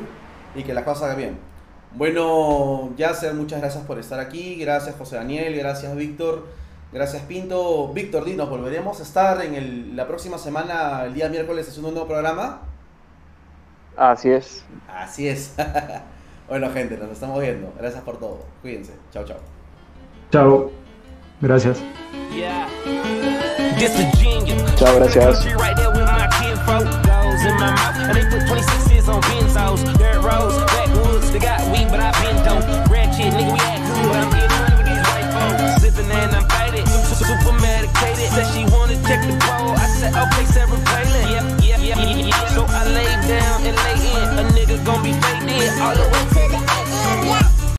y que la cosa haga bien bueno, Yasser, muchas gracias por estar aquí. Gracias, José Daniel. Gracias, Víctor. Gracias, Pinto. Víctor, dinos, ¿volveremos a estar en el, la próxima semana, el día miércoles, haciendo un nuevo programa? Así es. Así es. bueno, gente, nos estamos viendo. Gracias por todo. Cuídense. Chao, chao. Chao. Gracias. Chao, gracias. They got weed, but I been dope. Ratchet, nigga, we act cool, but I'm getting money with these white folks. Zipping and I'm faded, super medicated. Said she wanna check the pole. I said, okay, Sarah Palin. Yep, yep, yep, yep. So I lay down and lay in. A nigga gon' be faded all the way to